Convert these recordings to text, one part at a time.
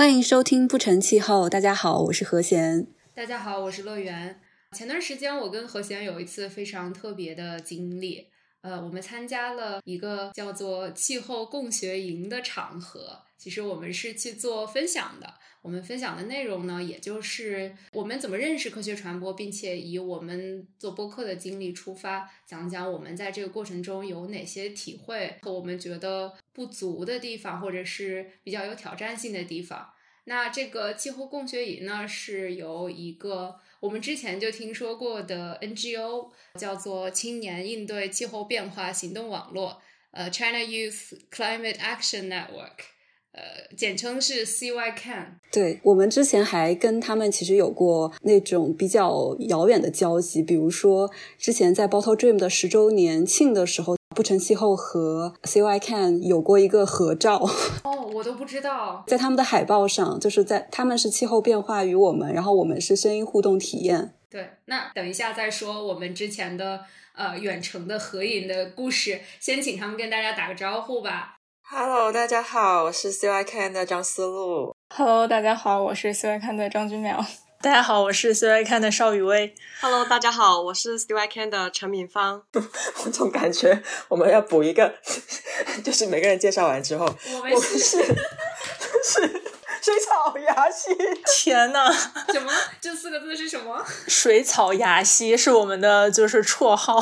欢迎收听不成气候。大家好，我是何贤。大家好，我是乐园。前段时间我跟何贤有一次非常特别的经历，呃，我们参加了一个叫做气候共学营的场合。其实我们是去做分享的。我们分享的内容呢，也就是我们怎么认识科学传播，并且以我们做播客的经历出发，讲讲我们在这个过程中有哪些体会和我们觉得不足的地方，或者是比较有挑战性的地方。那这个气候共学营呢，是由一个我们之前就听说过的 NGO，叫做青年应对气候变化行动网络，呃，China Youth Climate Action Network。呃，简称是 CYCan。对我们之前还跟他们其实有过那种比较遥远的交集，比如说之前在 Bottle Dream 的十周年庆的时候，不成气候和 CYCan 有过一个合照。哦，我都不知道，在他们的海报上，就是在他们是气候变化与我们，然后我们是声音互动体验。对，那等一下再说我们之前的呃远程的合影的故事，先请他们跟大家打个招呼吧。Hello，大家好，我是 CYCan 的张思路。Hello，大家好，我是 CYCan 的张君淼。大家好，我是 CYCan 的邵雨薇。Hello，大家好，我是 CYCan 的陈敏芳。我总感觉我们要补一个，就是每个人介绍完之后，我们是是水草牙溪。天呐，什么？这四个字是什么？水草牙溪是我们的就是绰号。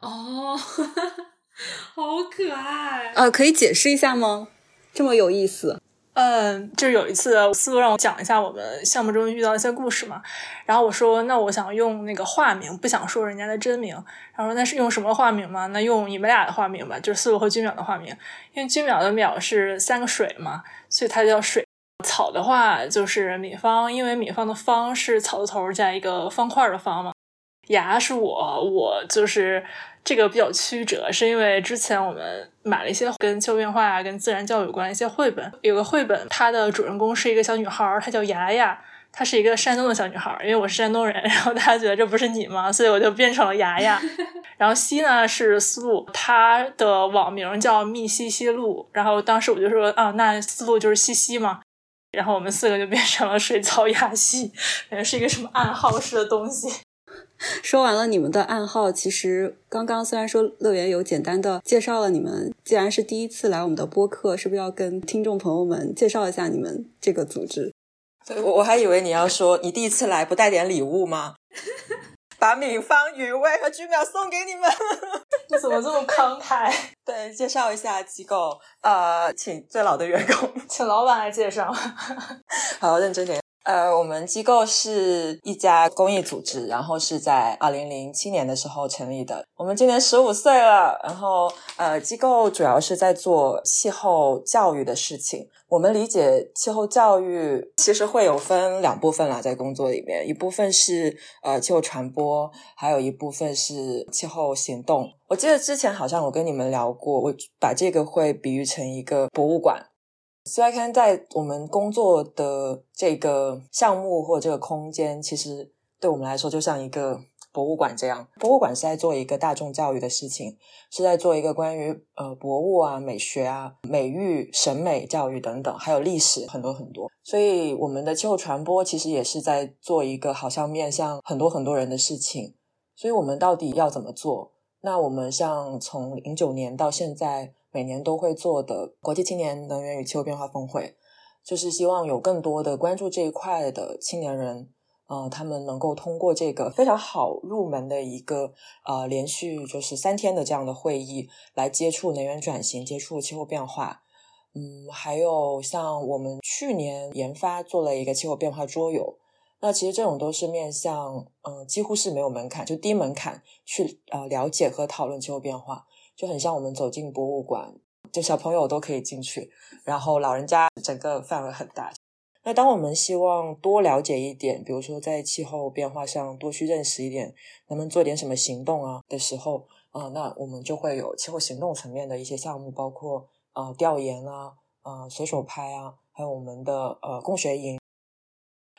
哦。好可爱呃，可以解释一下吗？这么有意思。嗯，就是有一次思路让我讲一下我们项目中遇到一些故事嘛，然后我说那我想用那个化名，不想说人家的真名。然后说那是用什么化名吗？那用你们俩的化名吧，就是思路和君淼的化名，因为君淼的淼是三个水嘛，所以它叫水草的话就是米方，因为米方的方是草字头加一个方块的方嘛。牙是我，我就是。这个比较曲折，是因为之前我们买了一些跟气候变化啊、跟自然教育有关的一些绘本。有个绘本，它的主人公是一个小女孩，她叫牙牙，她是一个山东的小女孩。因为我是山东人，然后大家觉得这不是你吗？所以我就变成了牙牙。然后西呢是思路，他的网名叫密西西路。然后当时我就说啊，那思路就是西西嘛。然后我们四个就变成了水草亚西，感觉是一个什么暗号式的东西。说完了你们的暗号，其实刚刚虽然说乐园有简单的介绍了你们，既然是第一次来我们的播客，是不是要跟听众朋友们介绍一下你们这个组织？对，我我还以为你要说你第一次来不带点礼物吗？把敏芳、雨薇和居淼送给你们。你怎么这么慷慨？对，介绍一下机构，呃，请最老的员工，请老板来介绍。好，认真点。呃，我们机构是一家公益组织，然后是在二零零七年的时候成立的。我们今年十五岁了，然后呃，机构主要是在做气候教育的事情。我们理解气候教育其实会有分两部分啦，在工作里面，一部分是呃气候传播，还有一部分是气候行动。我记得之前好像我跟你们聊过，我把这个会比喻成一个博物馆。CYCan 在我们工作的这个项目或这个空间，其实对我们来说就像一个博物馆这样。博物馆是在做一个大众教育的事情，是在做一个关于呃博物啊、美学啊、美育、审美教育等等，还有历史很多很多。所以我们的气候传播其实也是在做一个好像面向很多很多人的事情。所以我们到底要怎么做？那我们像从零九年到现在。每年都会做的国际青年能源与气候变化峰会，就是希望有更多的关注这一块的青年人，呃，他们能够通过这个非常好入门的一个呃连续就是三天的这样的会议来接触能源转型、接触气候变化。嗯，还有像我们去年研发做了一个气候变化桌游，那其实这种都是面向嗯几乎是没有门槛，就低门槛去呃了解和讨论气候变化。就很像我们走进博物馆，就小朋友都可以进去，然后老人家整个范围很大。那当我们希望多了解一点，比如说在气候变化上多去认识一点，能不能做点什么行动啊的时候，啊，那我们就会有气候行动层面的一些项目，包括呃调研啊，呃随手拍啊，还有我们的呃共学营，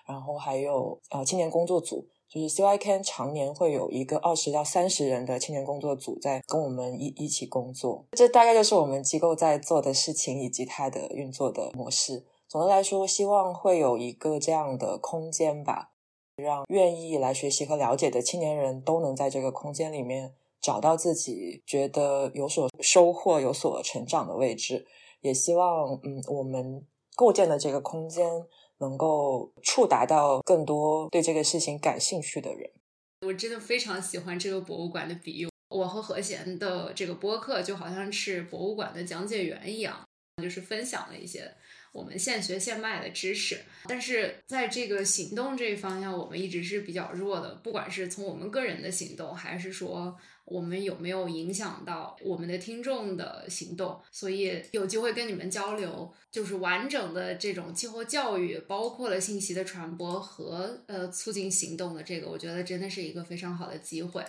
然后还有呃青年工作组。就是 CYCan 常年会有一个二十到三十人的青年工作组在跟我们一一起工作，这大概就是我们机构在做的事情以及它的运作的模式。总的来说，希望会有一个这样的空间吧，让愿意来学习和了解的青年人都能在这个空间里面找到自己觉得有所收获、有所成长的位置。也希望，嗯，我们构建的这个空间能够触达到更多对这个事情感兴趣的人。我真的非常喜欢这个博物馆的比喻。我和何贤的这个播客就好像是博物馆的讲解员一样，就是分享了一些。我们现学现卖的知识，但是在这个行动这一方向，我们一直是比较弱的。不管是从我们个人的行动，还是说我们有没有影响到我们的听众的行动，所以有机会跟你们交流，就是完整的这种气候教育，包括了信息的传播和呃促进行动的这个，我觉得真的是一个非常好的机会。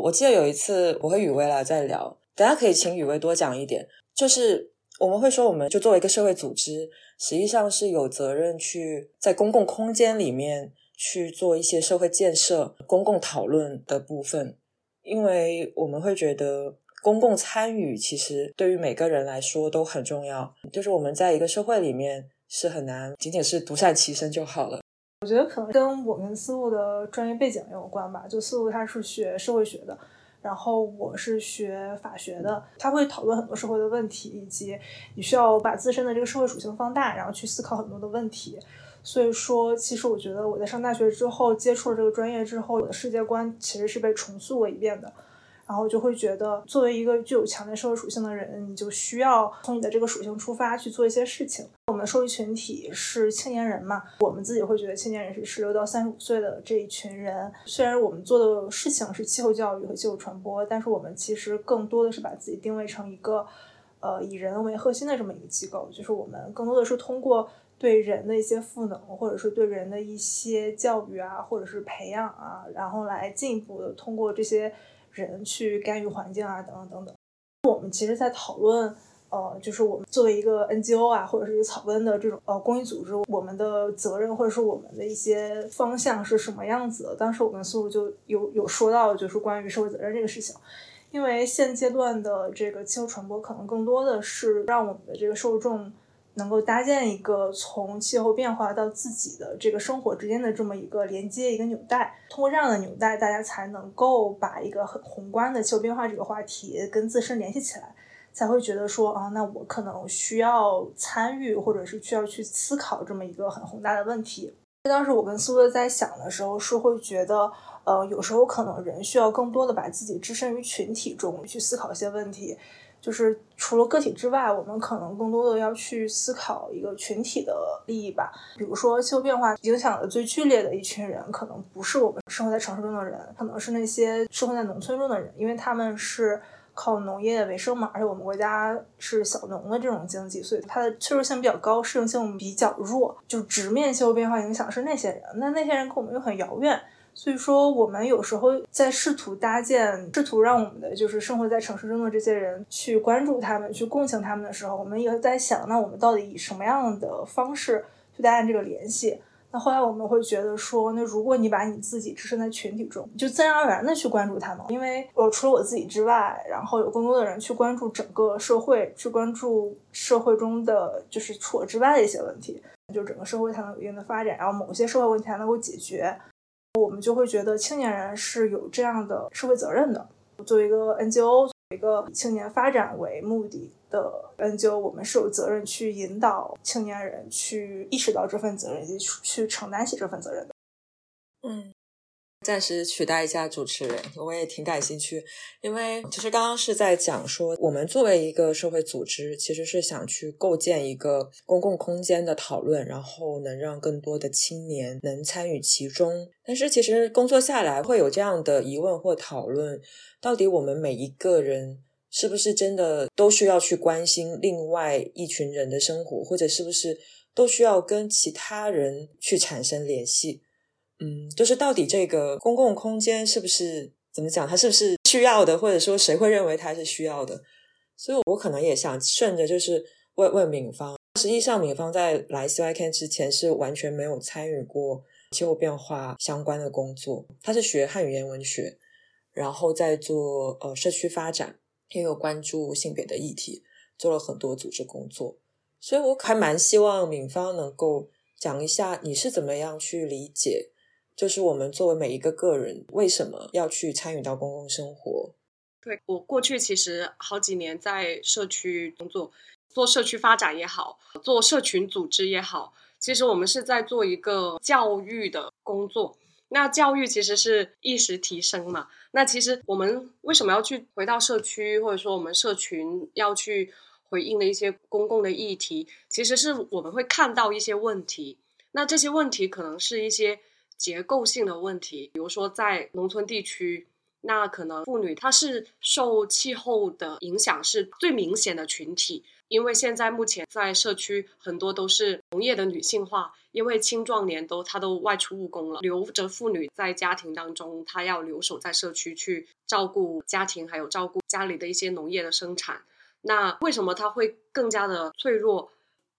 我记得有一次我和雨薇来在聊，大家可以请雨薇多讲一点，就是。我们会说，我们就作为一个社会组织，实际上是有责任去在公共空间里面去做一些社会建设、公共讨论的部分，因为我们会觉得公共参与其实对于每个人来说都很重要。就是我们在一个社会里面是很难仅仅是独善其身就好了。我觉得可能跟我们思路的专业背景有关吧，就思路他是学社会学的。然后我是学法学的，他会讨论很多社会的问题，以及你需要把自身的这个社会属性放大，然后去思考很多的问题。所以说，其实我觉得我在上大学之后接触了这个专业之后，我的世界观其实是被重塑过一遍的。然后就会觉得，作为一个具有强烈社会属性的人，你就需要从你的这个属性出发去做一些事情。我们的受益群体是青年人嘛，我们自己会觉得青年人是十六到三十五岁的这一群人。虽然我们做的事情是气候教育和气候传播，但是我们其实更多的是把自己定位成一个，呃，以人为核心的这么一个机构。就是我们更多的是通过对人的一些赋能，或者是对人的一些教育啊，或者是培养啊，然后来进一步的通过这些。人去干预环境啊，等等等等。我们其实，在讨论，呃，就是我们作为一个 NGO 啊，或者是一个草根的这种呃公益组织，我们的责任或者是我们的一些方向是什么样子的。当时我跟苏苏就有有说到，就是关于社会责任这个事情。因为现阶段的这个气候传播，可能更多的是让我们的这个受众。能够搭建一个从气候变化到自己的这个生活之间的这么一个连接一个纽带，通过这样的纽带，大家才能够把一个很宏观的气候变化这个话题跟自身联系起来，才会觉得说啊，那我可能需要参与，或者是需要去思考这么一个很宏大的问题。当时我跟苏乐在想的时候，是会觉得，呃，有时候可能人需要更多的把自己置身于群体中去思考一些问题。就是除了个体之外，我们可能更多的要去思考一个群体的利益吧。比如说，气候变化影响的最剧烈的一群人，可能不是我们生活在城市中的人，可能是那些生活在农村中的人，因为他们是靠农业为生嘛。而且我们国家是小农的这种经济，所以它的脆弱性比较高，适应性比较弱。就直面气候变化影响是那些人，那那些人跟我们又很遥远。所以说，我们有时候在试图搭建、试图让我们的就是生活在城市中的这些人去关注他们、去共情他们的时候，我们也在想，那我们到底以什么样的方式去搭建这个联系？那后来我们会觉得说，那如果你把你自己置身在群体中，就自然而然的去关注他们，因为呃，除了我自己之外，然后有更多的人去关注整个社会，去关注社会中的就是除我之外的一些问题，就整个社会才能有一定的发展，然后某些社会问题才能够解决。我们就会觉得青年人是有这样的社会责任的。作为一个 NGO，一个以青年发展为目的的 NGO，我们是有责任去引导青年人去意识到这份责任，以及去承担起这份责任的。嗯。暂时取代一下主持人，我也挺感兴趣，因为其实刚刚是在讲说，我们作为一个社会组织，其实是想去构建一个公共空间的讨论，然后能让更多的青年能参与其中。但是其实工作下来会有这样的疑问或讨论：到底我们每一个人是不是真的都需要去关心另外一群人的生活，或者是不是都需要跟其他人去产生联系？嗯，就是到底这个公共空间是不是怎么讲？它是不是需要的，或者说谁会认为它是需要的？所以我可能也想顺着，就是问问敏芳。实际上，敏芳在来 CYK 之前是完全没有参与过气候变化相关的工作。他是学汉语言文学，然后在做呃社区发展，也有关注性别的议题，做了很多组织工作。所以我还蛮希望敏芳能够讲一下你是怎么样去理解，就是我们作为每一个个人为什么要去参与到公共生活。对我过去其实好几年在社区工作，做社区发展也好，做社群组织也好，其实我们是在做一个教育的工作。那教育其实是意识提升嘛？那其实我们为什么要去回到社区，或者说我们社群要去回应的一些公共的议题，其实是我们会看到一些问题。那这些问题可能是一些结构性的问题，比如说在农村地区。那可能妇女她是受气候的影响是最明显的群体，因为现在目前在社区很多都是农业的女性化，因为青壮年都她都外出务工了，留着妇女在家庭当中，她要留守在社区去照顾家庭，还有照顾家里的一些农业的生产。那为什么她会更加的脆弱？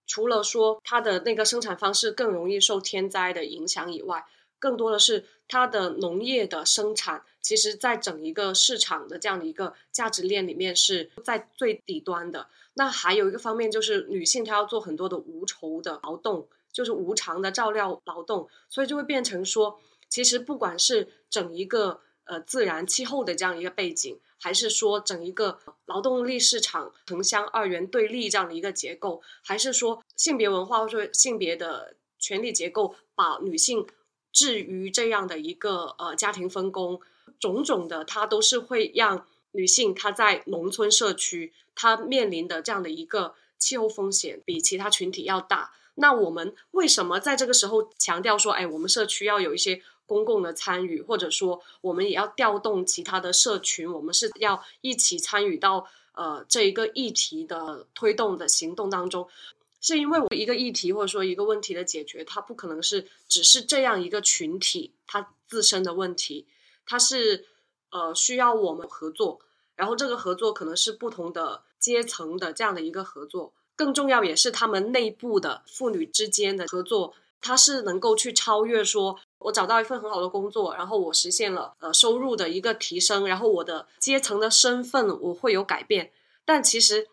除了说她的那个生产方式更容易受天灾的影响以外，更多的是它的农业的生产，其实在整一个市场的这样的一个价值链里面是在最底端的。那还有一个方面就是女性她要做很多的无酬的劳动，就是无偿的照料劳动，所以就会变成说，其实不管是整一个呃自然气候的这样一个背景，还是说整一个劳动力市场城乡二元对立这样的一个结构，还是说性别文化或者性别的权力结构，把女性。至于这样的一个呃家庭分工，种种的，它都是会让女性她在农村社区，她面临的这样的一个气候风险比其他群体要大。那我们为什么在这个时候强调说，哎，我们社区要有一些公共的参与，或者说我们也要调动其他的社群，我们是要一起参与到呃这一个议题的推动的行动当中。是因为我一个议题或者说一个问题的解决，它不可能是只是这样一个群体它自身的问题，它是呃需要我们合作，然后这个合作可能是不同的阶层的这样的一个合作，更重要也是他们内部的妇女之间的合作，它是能够去超越说我找到一份很好的工作，然后我实现了呃收入的一个提升，然后我的阶层的身份我会有改变，但其实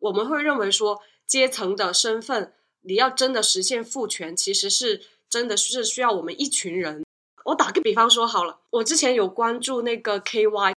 我们会认为说。阶层的身份，你要真的实现赋权，其实是真的是需要我们一群人。我打个比方说好了，我之前有关注那个 KY，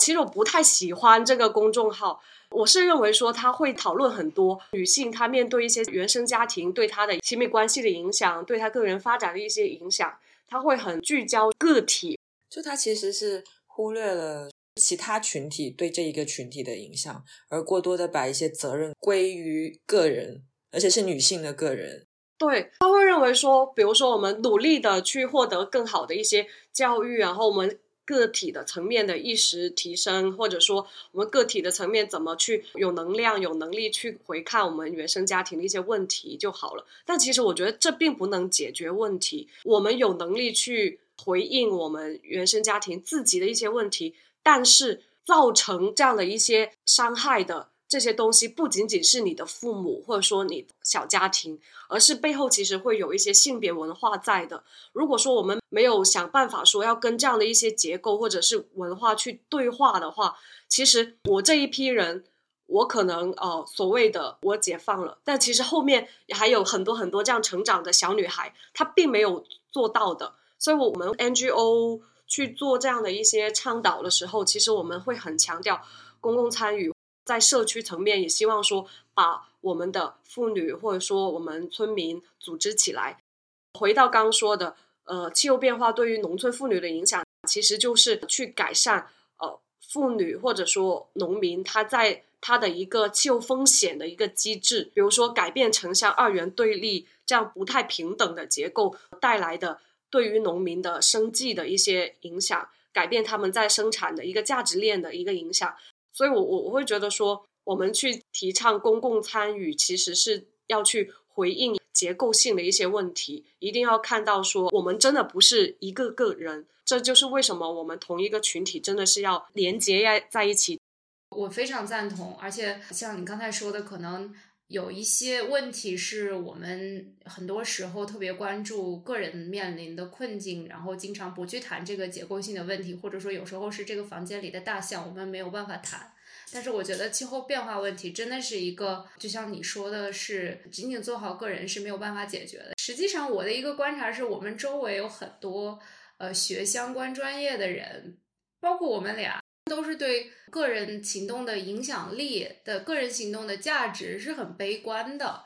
其实我不太喜欢这个公众号。我是认为说他会讨论很多女性她面对一些原生家庭对她的亲密关系的影响，对她个人发展的一些影响，他会很聚焦个体，就他其实是忽略了。其他群体对这一个群体的影响，而过多的把一些责任归于个人，而且是女性的个人。对，他会认为说，比如说我们努力的去获得更好的一些教育，然后我们个体的层面的意识提升，或者说我们个体的层面怎么去有能量、有能力去回看我们原生家庭的一些问题就好了。但其实我觉得这并不能解决问题。我们有能力去回应我们原生家庭自己的一些问题。但是造成这样的一些伤害的这些东西，不仅仅是你的父母或者说你小家庭，而是背后其实会有一些性别文化在的。如果说我们没有想办法说要跟这样的一些结构或者是文化去对话的话，其实我这一批人，我可能呃所谓的我解放了，但其实后面还有很多很多这样成长的小女孩，她并没有做到的。所以，我们 NGO。去做这样的一些倡导的时候，其实我们会很强调公共参与，在社区层面也希望说把我们的妇女或者说我们村民组织起来。回到刚说的，呃，气候变化对于农村妇女的影响，其实就是去改善呃妇女或者说农民他在他的一个气候风险的一个机制，比如说改变城乡二元对立这样不太平等的结构带来的。对于农民的生计的一些影响，改变他们在生产的一个价值链的一个影响，所以，我我我会觉得说，我们去提倡公共参与，其实是要去回应结构性的一些问题，一定要看到说，我们真的不是一个个人，这就是为什么我们同一个群体真的是要连接在在一起。我非常赞同，而且像你刚才说的，可能。有一些问题是我们很多时候特别关注个人面临的困境，然后经常不去谈这个结构性的问题，或者说有时候是这个房间里的大象，我们没有办法谈。但是我觉得气候变化问题真的是一个，就像你说的是，仅仅做好个人是没有办法解决的。实际上，我的一个观察是我们周围有很多呃学相关专业的人，包括我们俩。都是对个人行动的影响力的个人行动的价值是很悲观的，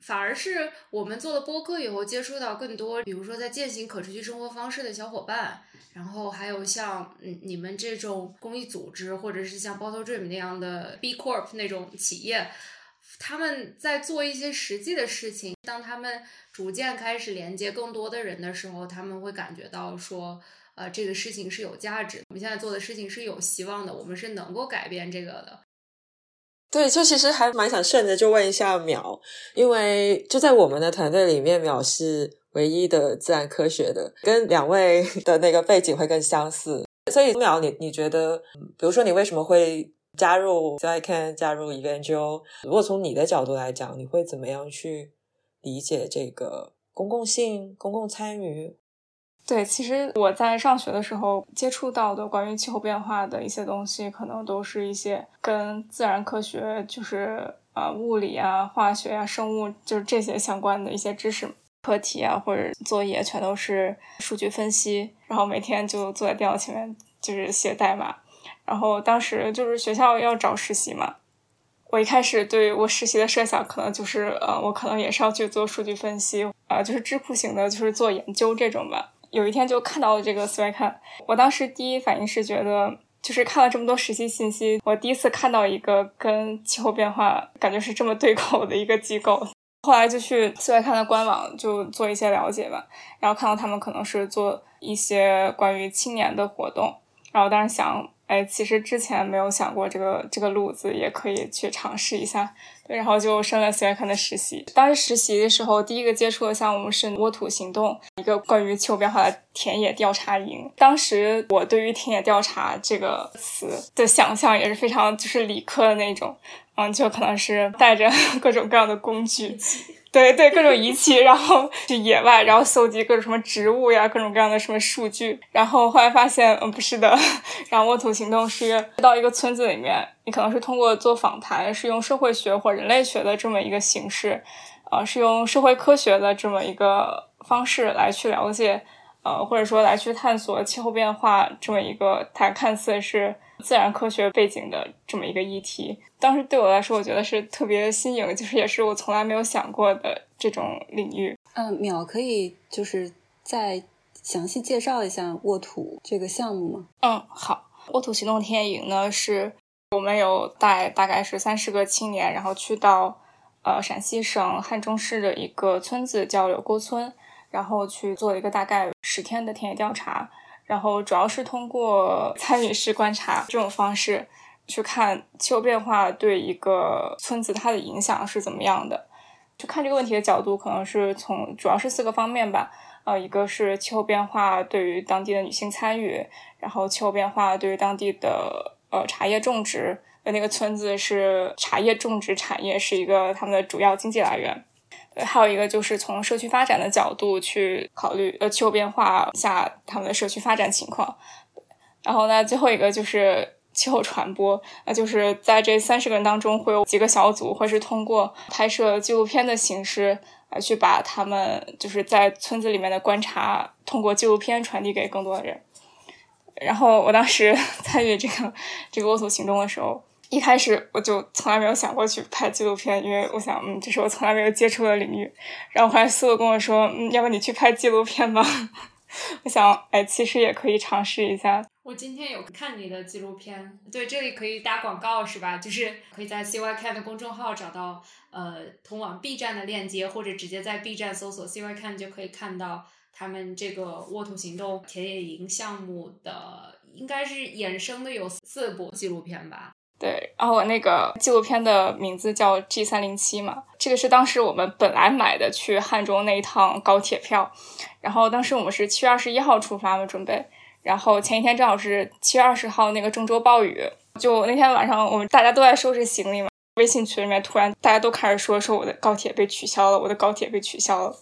反而是我们做了播客以后，接触到更多，比如说在践行可持续生活方式的小伙伴，然后还有像嗯你们这种公益组织，或者是像 Bottle Dream 那样的 B Corp 那种企业，他们在做一些实际的事情。当他们逐渐开始连接更多的人的时候，他们会感觉到说。呃，这个事情是有价值，我们现在做的事情是有希望的，我们是能够改变这个的。对，就其实还蛮想顺着就问一下淼，因为就在我们的团队里面，淼是唯一的自然科学的，跟两位 的那个背景会更相似。所以淼，你你觉得，比如说你为什么会加入 c i Can 加入 Evangel？如果从你的角度来讲，你会怎么样去理解这个公共性、公共参与？对，其实我在上学的时候接触到的关于气候变化的一些东西，可能都是一些跟自然科学，就是呃物理啊、化学啊、生物，就是这些相关的一些知识课题啊，或者作业，全都是数据分析，然后每天就坐在电脑前面就是写代码。然后当时就是学校要找实习嘛，我一开始对我实习的设想可能就是呃，我可能也是要去做数据分析啊，就是智库型的，就是做研究这种吧。有一天就看到了这个 s w 看，我当时第一反应是觉得，就是看了这么多实习信息，我第一次看到一个跟气候变化感觉是这么对口的一个机构。后来就去 s w 看的官网就做一些了解吧，然后看到他们可能是做一些关于青年的活动，然后当时想。哎，其实之前没有想过这个这个路子，也可以去尝试一下。对，然后就申了 c i 的实习。当时实习的时候，第一个接触的项目是沃土行动，一个关于气候变化的田野调查营。当时我对于田野调查这个词的想象也是非常就是理科的那种，嗯，就可能是带着 各种各样的工具。对对，各种仪器，然后去野外，然后搜集各种什么植物呀，各种各样的什么数据。然后后来发现，嗯，不是的。然后沃土行动是到一个村子里面，你可能是通过做访谈，是用社会学或人类学的这么一个形式，呃，是用社会科学的这么一个方式来去了解，呃，或者说来去探索气候变化这么一个它看似是。自然科学背景的这么一个议题，当时对我来说，我觉得是特别新颖，就是也是我从来没有想过的这种领域。嗯，淼可以就是再详细介绍一下沃土这个项目吗？嗯，好，沃土行动田野营呢，是我们有带大概是三十个青年，然后去到呃陕西省汉中市的一个村子叫柳沟村，然后去做一个大概十天的田野调查。然后主要是通过参与式观察这种方式，去看气候变化对一个村子它的影响是怎么样的。就看这个问题的角度，可能是从主要是四个方面吧。呃，一个是气候变化对于当地的女性参与，然后气候变化对于当地的呃茶叶种植，呃那个村子是茶叶种植产业是一个他们的主要经济来源。还有一个就是从社区发展的角度去考虑，呃，气候变化下他们的社区发展情况。然后呢，最后一个就是气候传播，那就是在这三十个人当中会有几个小组，会是通过拍摄纪录片的形式来去把他们就是在村子里面的观察，通过纪录片传递给更多的人。然后我当时 参与这个这个沃土行动的时候。一开始我就从来没有想过去拍纪录片，因为我想，嗯，这是我从来没有接触的领域。然后后来苏苏跟我说，嗯，要不你去拍纪录片吧？我想，哎，其实也可以尝试一下。我今天有看你的纪录片，对，这里可以打广告是吧？就是可以在 CY Can 的公众号找到呃通往 B 站的链接，或者直接在 B 站搜索 CY Can 就可以看到他们这个沃土行动田野营项目的，应该是衍生的有四部纪录片吧。对，然后我那个纪录片的名字叫 G 三零七嘛，这个是当时我们本来买的去汉中那一趟高铁票，然后当时我们是七月二十一号出发嘛，准备，然后前一天正好是七月二十号那个郑州暴雨，就那天晚上我们大家都在收拾行李嘛，微信群里面突然大家都开始说说我的高铁被取消了，我的高铁被取消了。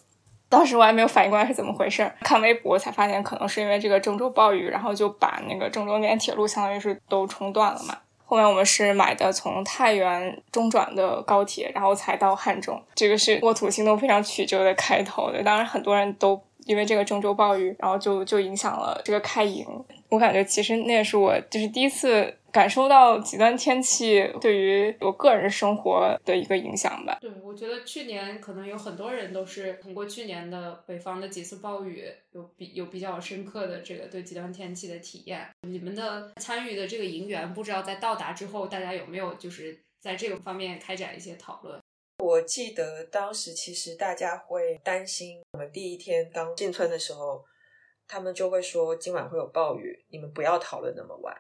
当时我还没有反应过来是怎么回事，看微博才发现可能是因为这个郑州暴雨，然后就把那个郑州那边铁路相当于是都冲断了嘛。后面我们是买的从太原中转的高铁，然后才到汉中。这个是沃土行动非常曲折的开头的。当然很多人都因为这个郑州暴雨，然后就就影响了这个开营。我感觉其实那也是我就是第一次。感受到极端天气对于我个人生活的一个影响吧。对，我觉得去年可能有很多人都是通过去年的北方的几次暴雨，有比有比较深刻的这个对极端天气的体验。你们的参与的这个营员，不知道在到达之后，大家有没有就是在这个方面开展一些讨论？我记得当时其实大家会担心，我们第一天刚进村的时候，他们就会说今晚会有暴雨，你们不要讨论那么晚。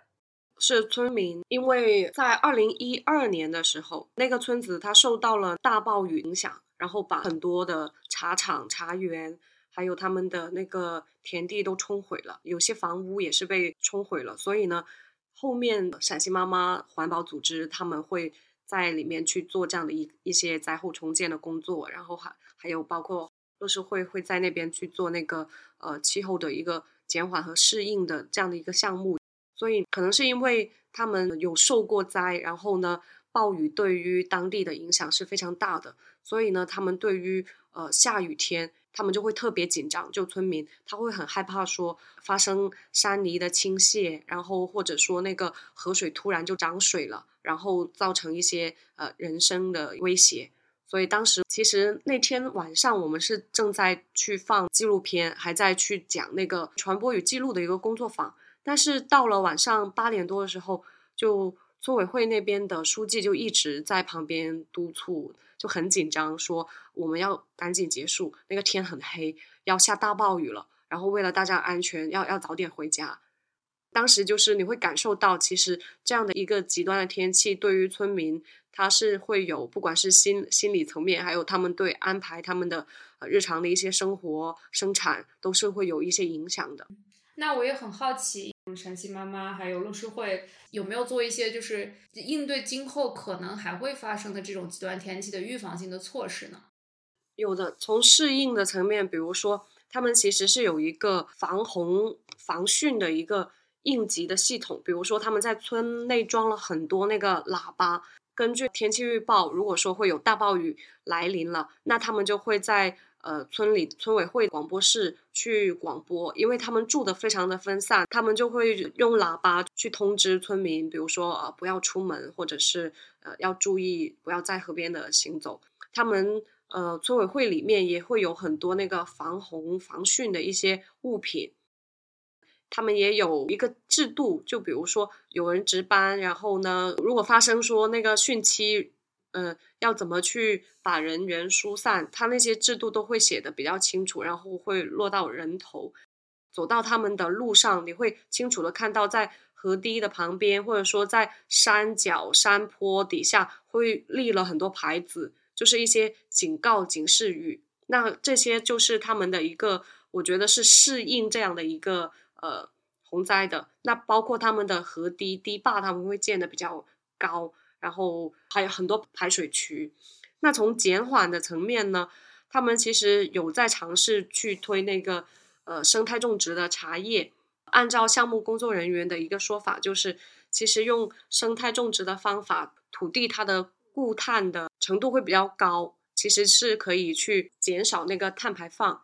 是村民，因为在二零一二年的时候，那个村子它受到了大暴雨影响，然后把很多的茶厂、茶园，还有他们的那个田地都冲毁了，有些房屋也是被冲毁了。所以呢，后面陕西妈妈环保组织他们会在里面去做这样的一一些灾后重建的工作，然后还还有包括乐视会会在那边去做那个呃气候的一个减缓和适应的这样的一个项目。所以可能是因为他们有受过灾，然后呢，暴雨对于当地的影响是非常大的，所以呢，他们对于呃下雨天，他们就会特别紧张。就村民他会很害怕说发生山泥的倾泻，然后或者说那个河水突然就涨水了，然后造成一些呃人生的威胁。所以当时其实那天晚上我们是正在去放纪录片，还在去讲那个传播与记录的一个工作坊。但是到了晚上八点多的时候，就村委会那边的书记就一直在旁边督促，就很紧张，说我们要赶紧结束，那个天很黑，要下大暴雨了，然后为了大家安全，要要早点回家。当时就是你会感受到，其实这样的一个极端的天气，对于村民他是会有，不管是心心理层面，还有他们对安排他们的日常的一些生活生产，都是会有一些影响的。那我也很好奇，陕西妈妈还有乐视会有没有做一些就是应对今后可能还会发生的这种极端天气的预防性的措施呢？有的，从适应的层面，比如说他们其实是有一个防洪防汛的一个应急的系统，比如说他们在村内装了很多那个喇叭，根据天气预报，如果说会有大暴雨来临了，那他们就会在。呃，村里村委会广播室去广播，因为他们住的非常的分散，他们就会用喇叭去通知村民，比如说呃不要出门，或者是呃要注意不要在河边的行走。他们呃村委会里面也会有很多那个防洪防汛的一些物品，他们也有一个制度，就比如说有人值班，然后呢，如果发生说那个汛期。嗯，要怎么去把人员疏散？他那些制度都会写的比较清楚，然后会落到人头。走到他们的路上，你会清楚的看到，在河堤的旁边，或者说在山脚、山坡底下，会立了很多牌子，就是一些警告、警示语。那这些就是他们的一个，我觉得是适应这样的一个呃洪灾的。那包括他们的河堤堤坝，他们会建的比较高。然后还有很多排水渠，那从减缓的层面呢，他们其实有在尝试去推那个呃生态种植的茶叶。按照项目工作人员的一个说法，就是其实用生态种植的方法，土地它的固碳的程度会比较高，其实是可以去减少那个碳排放。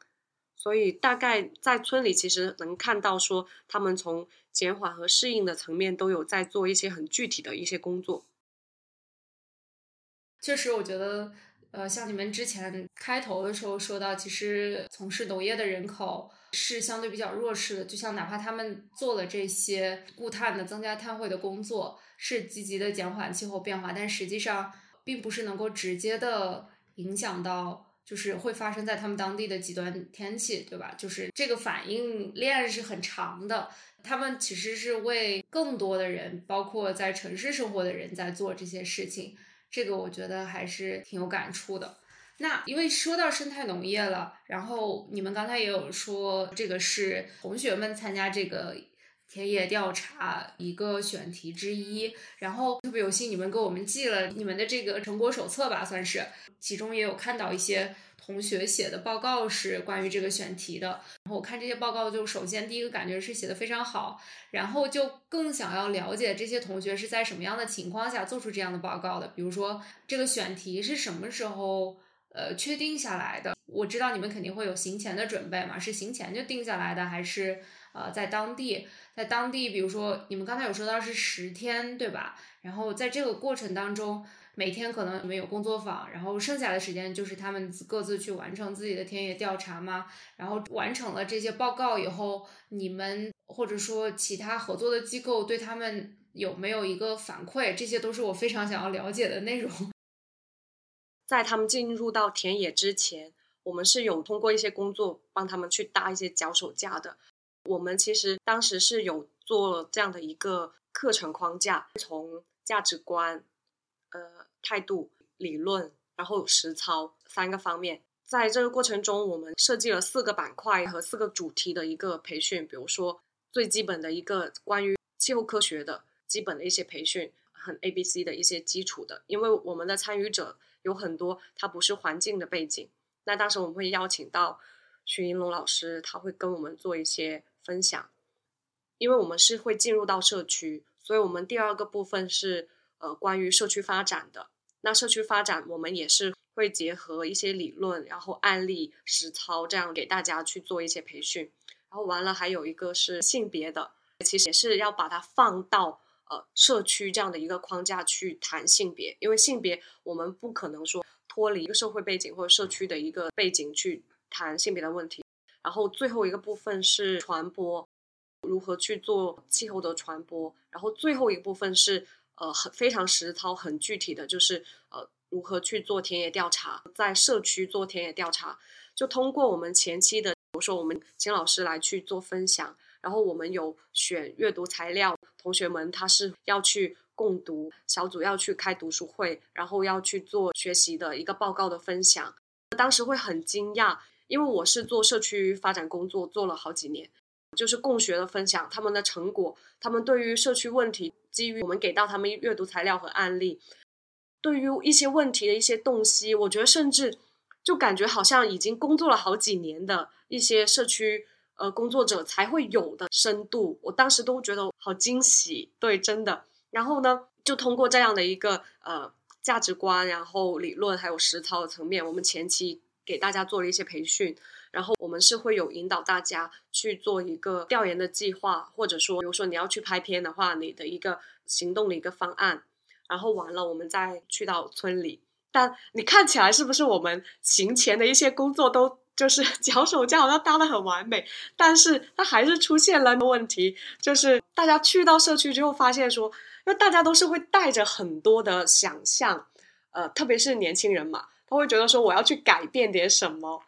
所以大概在村里，其实能看到说，他们从减缓和适应的层面都有在做一些很具体的一些工作。确实，我觉得，呃，像你们之前开头的时候说到，其实从事农业的人口是相对比较弱势的。就像哪怕他们做了这些固碳的、增加碳汇的工作，是积极的减缓气候变化，但实际上并不是能够直接的影响到，就是会发生在他们当地的极端天气，对吧？就是这个反应链是很长的。他们其实是为更多的人，包括在城市生活的人在做这些事情。这个我觉得还是挺有感触的。那因为说到生态农业了，然后你们刚才也有说，这个是同学们参加这个田野调查一个选题之一，然后特别有幸你们给我们寄了你们的这个成果手册吧，算是，其中也有看到一些同学写的报告是关于这个选题的，然后我看这些报告就首先第一个感觉是写的非常好，然后就更想要了解这些同学是在什么样的情况下做出这样的报告的，比如说这个选题是什么时候呃确定下来的，我知道你们肯定会有行前的准备嘛，是行前就定下来的还是？呃，在当地，在当地，比如说你们刚才有说到是十天，对吧？然后在这个过程当中，每天可能你们有工作坊，然后剩下的时间就是他们各自去完成自己的田野调查嘛。然后完成了这些报告以后，你们或者说其他合作的机构对他们有没有一个反馈？这些都是我非常想要了解的内容。在他们进入到田野之前，我们是有通过一些工作帮他们去搭一些脚手架的。我们其实当时是有做这样的一个课程框架，从价值观、呃态度、理论，然后实操三个方面。在这个过程中，我们设计了四个板块和四个主题的一个培训。比如说最基本的一个关于气候科学的基本的一些培训，很 A、B、C 的一些基础的。因为我们的参与者有很多，他不是环境的背景。那当时我们会邀请到徐银龙老师，他会跟我们做一些。分享，因为我们是会进入到社区，所以我们第二个部分是呃关于社区发展的。那社区发展，我们也是会结合一些理论，然后案例实操，这样给大家去做一些培训。然后完了，还有一个是性别的，其实也是要把它放到呃社区这样的一个框架去谈性别，因为性别我们不可能说脱离一个社会背景或者社区的一个背景去谈性别的问题。然后最后一个部分是传播，如何去做气候的传播。然后最后一部分是呃很非常实操、很具体的，就是呃如何去做田野调查，在社区做田野调查。就通过我们前期的，比如说我们请老师来去做分享，然后我们有选阅读材料，同学们他是要去共读，小组要去开读书会，然后要去做学习的一个报告的分享。当时会很惊讶。因为我是做社区发展工作做了好几年，就是共学的分享他们的成果，他们对于社区问题，基于我们给到他们阅读材料和案例，对于一些问题的一些洞悉，我觉得甚至就感觉好像已经工作了好几年的一些社区呃工作者才会有的深度，我当时都觉得好惊喜，对，真的。然后呢，就通过这样的一个呃价值观，然后理论还有实操的层面，我们前期。给大家做了一些培训，然后我们是会有引导大家去做一个调研的计划，或者说，比如说你要去拍片的话，你的一个行动的一个方案，然后完了，我们再去到村里。但你看起来是不是我们行前的一些工作都就是 脚手架好像搭的很完美，但是它还是出现了问题，就是大家去到社区之后发现说，因为大家都是会带着很多的想象，呃，特别是年轻人嘛。他会觉得说我要去改变点什么，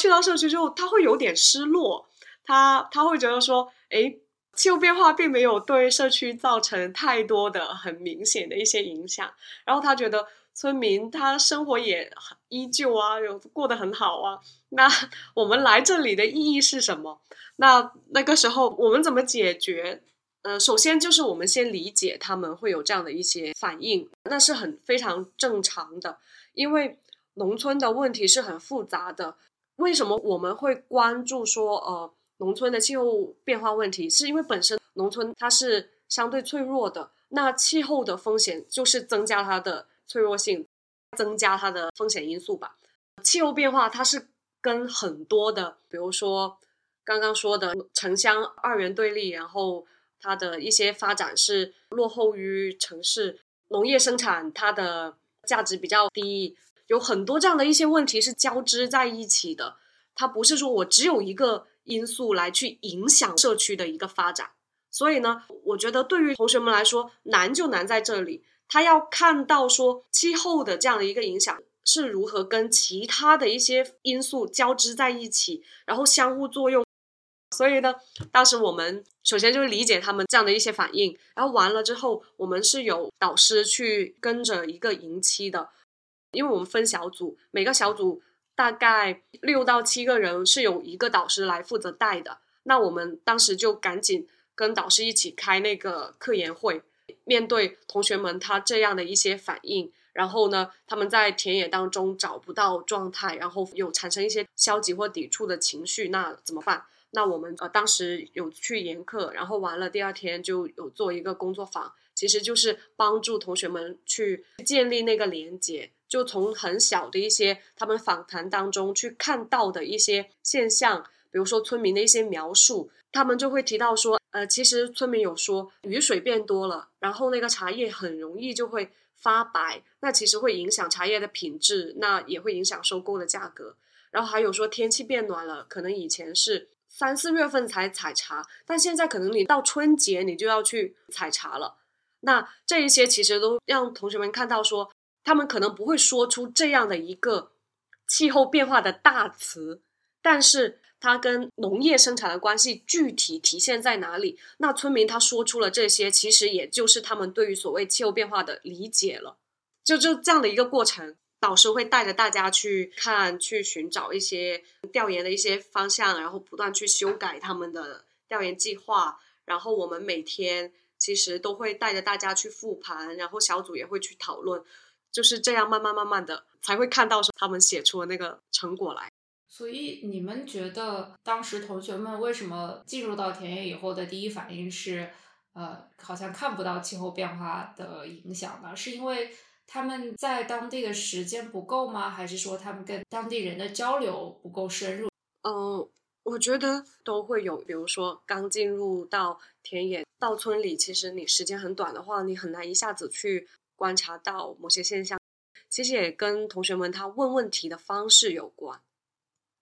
去到社区之后他会有点失落，他他会觉得说，哎，气候变化并没有对社区造成太多的很明显的一些影响，然后他觉得村民他生活也依旧啊，有过得很好啊，那 我们来这里的意义是什么？那那个时候我们怎么解决？呃，首先就是我们先理解他们会有这样的一些反应，那是很非常正常的，因为。农村的问题是很复杂的，为什么我们会关注说呃农村的气候变化问题？是因为本身农村它是相对脆弱的，那气候的风险就是增加它的脆弱性，增加它的风险因素吧。气候变化它是跟很多的，比如说刚刚说的城乡二元对立，然后它的一些发展是落后于城市，农业生产它的价值比较低。有很多这样的一些问题是交织在一起的，它不是说我只有一个因素来去影响社区的一个发展。所以呢，我觉得对于同学们来说难就难在这里，他要看到说气候的这样的一个影响是如何跟其他的一些因素交织在一起，然后相互作用。所以呢，当时我们首先就是理解他们这样的一些反应，然后完了之后，我们是有导师去跟着一个营期的。因为我们分小组，每个小组大概六到七个人，是有一个导师来负责带的。那我们当时就赶紧跟导师一起开那个科研会，面对同学们他这样的一些反应，然后呢，他们在田野当中找不到状态，然后有产生一些消极或抵触的情绪，那怎么办？那我们呃当时有去研课，然后完了第二天就有做一个工作坊，其实就是帮助同学们去建立那个连接，就从很小的一些他们访谈当中去看到的一些现象，比如说村民的一些描述，他们就会提到说，呃，其实村民有说雨水变多了，然后那个茶叶很容易就会发白，那其实会影响茶叶的品质，那也会影响收购的价格。然后还有说天气变暖了，可能以前是。三四月份才采茶，但现在可能你到春节你就要去采茶了。那这一些其实都让同学们看到，说他们可能不会说出这样的一个气候变化的大词，但是它跟农业生产的关系具体体现在哪里？那村民他说出了这些，其实也就是他们对于所谓气候变化的理解了。就就这样的一个过程。导师会带着大家去看，去寻找一些调研的一些方向，然后不断去修改他们的调研计划。然后我们每天其实都会带着大家去复盘，然后小组也会去讨论，就是这样慢慢慢慢的才会看到说他们写出的那个成果来。所以你们觉得当时同学们为什么进入到田野以后的第一反应是，呃，好像看不到气候变化的影响呢？是因为？他们在当地的时间不够吗？还是说他们跟当地人的交流不够深入？嗯，我觉得都会有。比如说，刚进入到田野、到村里，其实你时间很短的话，你很难一下子去观察到某些现象。其实也跟同学们他问问题的方式有关，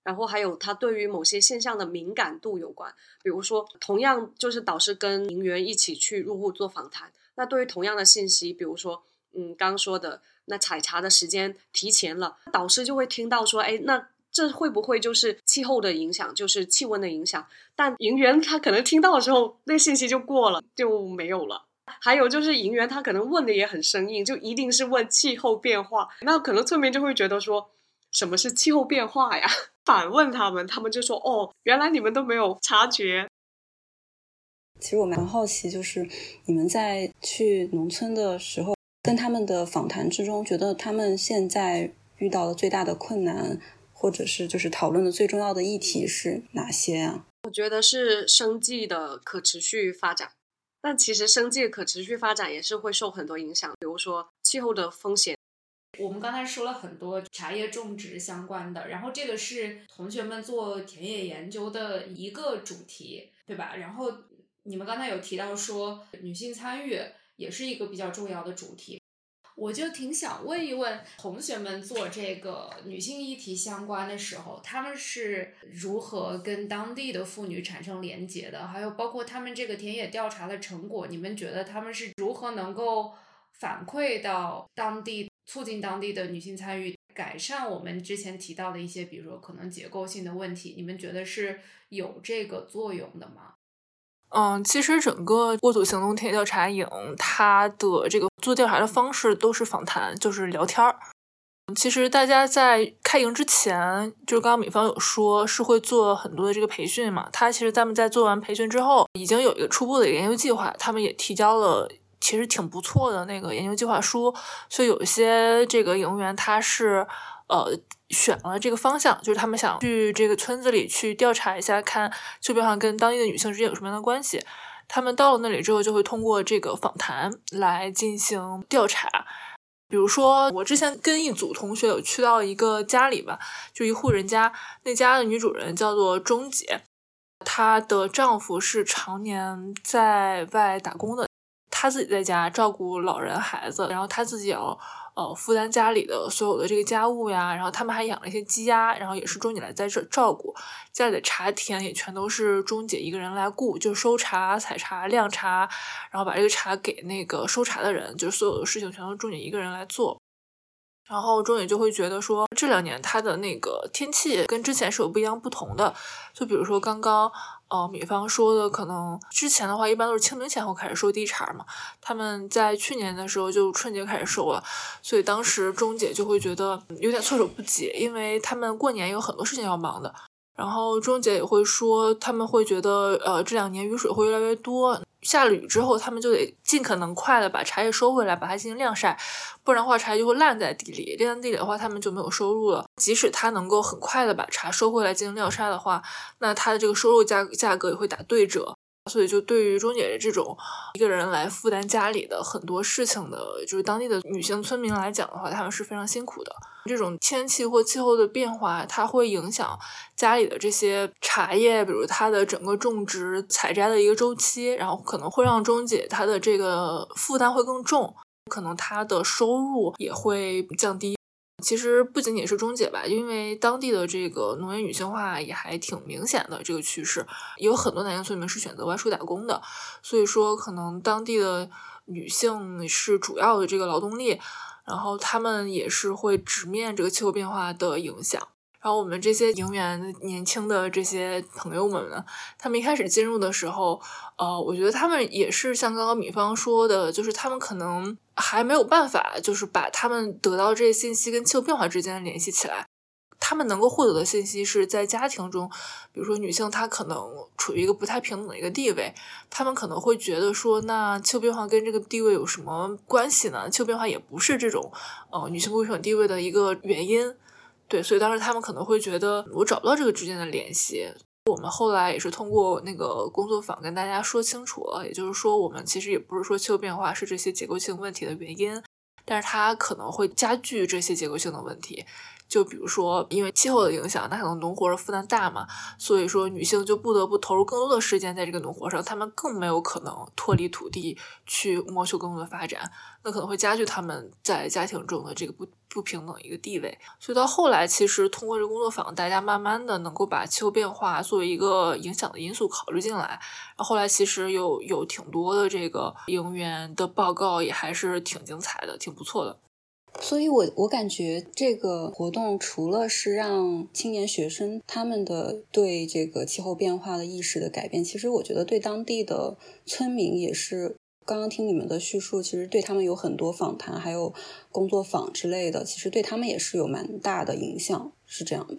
然后还有他对于某些现象的敏感度有关。比如说，同样就是导师跟营员一起去入户做访谈，那对于同样的信息，比如说。嗯，刚说的那采茶的时间提前了，导师就会听到说，哎，那这会不会就是气候的影响，就是气温的影响？但营员他可能听到的时候，那信息就过了，就没有了。还有就是银元他可能问的也很生硬，就一定是问气候变化，那可能村民就会觉得说，什么是气候变化呀？反问他们，他们就说，哦，原来你们都没有察觉。其实我蛮好奇，就是你们在去农村的时候。跟他们的访谈之中，觉得他们现在遇到的最大的困难，或者是就是讨论的最重要的议题是哪些啊？我觉得是生计的可持续发展，但其实生计可持续发展也是会受很多影响，比如说气候的风险。我们刚才说了很多茶叶种植相关的，然后这个是同学们做田野研究的一个主题，对吧？然后你们刚才有提到说女性参与。也是一个比较重要的主题，我就挺想问一问同学们做这个女性议题相关的时候，他们是如何跟当地的妇女产生连接的？还有包括他们这个田野调查的成果，你们觉得他们是如何能够反馈到当地，促进当地的女性参与，改善我们之前提到的一些，比如说可能结构性的问题？你们觉得是有这个作用的吗？嗯，其实整个沃土行动田野调查营，它的这个做调查的方式都是访谈，就是聊天儿。其实大家在开营之前，就是刚刚米方有说是会做很多的这个培训嘛。他其实咱们在做完培训之后，已经有一个初步的研究计划，他们也提交了其实挺不错的那个研究计划书。所以有一些这个营员他是呃。选了这个方向，就是他们想去这个村子里去调查一下，看就比方跟当地的女性之间有什么样的关系。他们到了那里之后，就会通过这个访谈来进行调查。比如说，我之前跟一组同学有去到一个家里吧，就一户人家，那家的女主人叫做钟姐，她的丈夫是常年在外打工的，她自己在家照顾老人孩子，然后她自己要。呃，负担家里的所有的这个家务呀，然后他们还养了一些鸡鸭，然后也是钟姐来在这照顾，家里的茶田也全都是钟姐一个人来顾，就收茶、采茶、晾茶，然后把这个茶给那个收茶的人，就是所有的事情全都钟姐一个人来做。然后钟姐就会觉得说，这两年她的那个天气跟之前是有不一样不同的，就比如说刚刚。哦，米方说的可能之前的话，一般都是清明前后开始收地茬嘛。他们在去年的时候就春节开始收了，所以当时钟姐就会觉得有点措手不及，因为他们过年有很多事情要忙的。然后钟姐也会说，他们会觉得，呃，这两年雨水会越来越多，下了雨之后，他们就得尽可能快的把茶叶收回来，把它进行晾晒，不然的话茶叶就会烂在地里，烂在地里的话，他们就没有收入了。即使他能够很快的把茶收回来进行晾晒的话，那他的这个收入价价格也会打对折。所以，就对于钟姐这种一个人来负担家里的很多事情的，就是当地的女性村民来讲的话，她们是非常辛苦的。这种天气或气候的变化，它会影响家里的这些茶叶，比如它的整个种植、采摘的一个周期，然后可能会让钟姐她的这个负担会更重，可能她的收入也会降低。其实不仅仅是中介吧，因为当地的这个农业女性化也还挺明显的这个趋势，有很多男性村民是选择外出打工的，所以说可能当地的女性是主要的这个劳动力，然后他们也是会直面这个气候变化的影响。然后我们这些营员年轻的这些朋友们呢，他们一开始进入的时候，呃，我觉得他们也是像刚刚米方说的，就是他们可能还没有办法，就是把他们得到这些信息跟气候变化之间联系起来。他们能够获得的信息是在家庭中，比如说女性她可能处于一个不太平等的一个地位，他们可能会觉得说，那气候变化跟这个地位有什么关系呢？气候变化也不是这种呃女性不平等地位的一个原因。对，所以当时他们可能会觉得我找不到这个之间的联系。我们后来也是通过那个工作坊跟大家说清楚了，也就是说，我们其实也不是说气候变化是这些结构性问题的原因，但是它可能会加剧这些结构性的问题。就比如说，因为气候的影响，那可能农活的负担大嘛，所以说女性就不得不投入更多的时间在这个农活上，她们更没有可能脱离土地去谋求更多的发展，那可能会加剧他们在家庭中的这个不不平等一个地位。所以到后来，其实通过这个工作坊，大家慢慢的能够把气候变化作为一个影响的因素考虑进来。然后后来其实有有挺多的这个营员的报告，也还是挺精彩的，挺不错的。所以，我我感觉这个活动除了是让青年学生他们的对这个气候变化的意识的改变，其实我觉得对当地的村民也是。刚刚听你们的叙述，其实对他们有很多访谈，还有工作坊之类的，其实对他们也是有蛮大的影响，是这样的。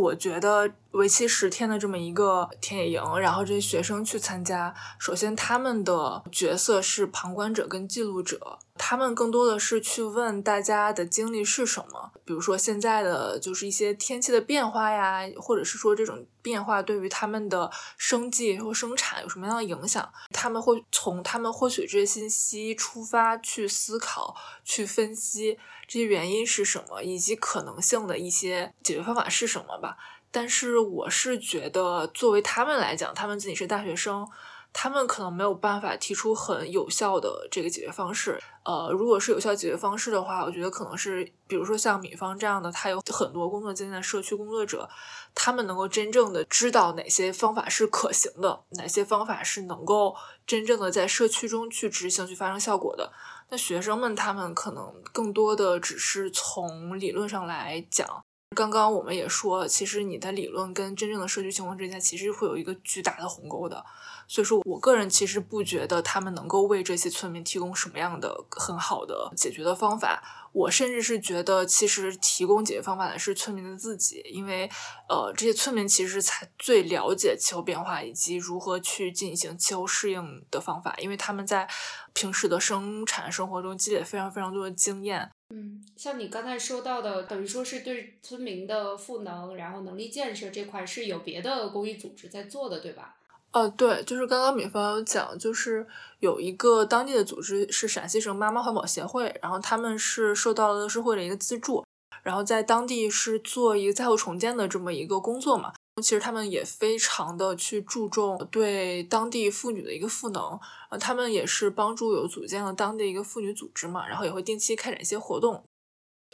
我觉得为期十天的这么一个田野营，然后这些学生去参加，首先他们的角色是旁观者跟记录者。他们更多的是去问大家的经历是什么，比如说现在的就是一些天气的变化呀，或者是说这种变化对于他们的生计或生产有什么样的影响？他们会从他们获取这些信息出发去思考、去分析这些原因是什么，以及可能性的一些解决方法是什么吧。但是我是觉得，作为他们来讲，他们自己是大学生。他们可能没有办法提出很有效的这个解决方式。呃，如果是有效解决方式的话，我觉得可能是，比如说像米方这样的，他有很多工作经验的社区工作者，他们能够真正的知道哪些方法是可行的，哪些方法是能够真正的在社区中去执行、去发生效果的。那学生们他们可能更多的只是从理论上来讲。刚刚我们也说，其实你的理论跟真正的社区情况之间，其实会有一个巨大的鸿沟的。所以说我个人其实不觉得他们能够为这些村民提供什么样的很好的解决的方法。我甚至是觉得，其实提供解决方法的是村民的自己，因为呃，这些村民其实才最了解气候变化以及如何去进行气候适应的方法，因为他们在平时的生产生活中积累非常非常多的经验。嗯，像你刚才说到的，等于说是对村民的赋能，然后能力建设这块是有别的公益组织在做的，对吧？呃，对，就是刚刚米方有讲，就是有一个当地的组织是陕西省妈妈环保协会，然后他们是受到了社会的一个资助，然后在当地是做一个灾后重建的这么一个工作嘛。其实他们也非常的去注重对当地妇女的一个赋能，呃，他们也是帮助有组建了当地一个妇女组织嘛，然后也会定期开展一些活动，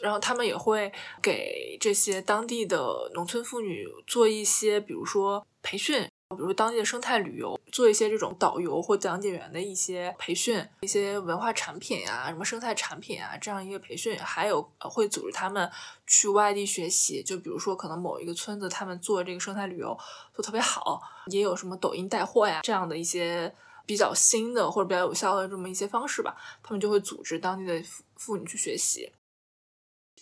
然后他们也会给这些当地的农村妇女做一些，比如说培训。比如当地的生态旅游，做一些这种导游或讲解员的一些培训，一些文化产品啊，什么生态产品啊，这样一个培训，还有会组织他们去外地学习。就比如说，可能某一个村子他们做这个生态旅游做特别好，也有什么抖音带货呀这样的一些比较新的或者比较有效的这么一些方式吧，他们就会组织当地的妇女去学习。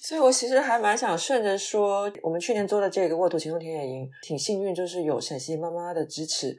所以我其实还蛮想顺着说，我们去年做的这个沃土行动田野营，挺幸运，就是有陕西妈妈的支持。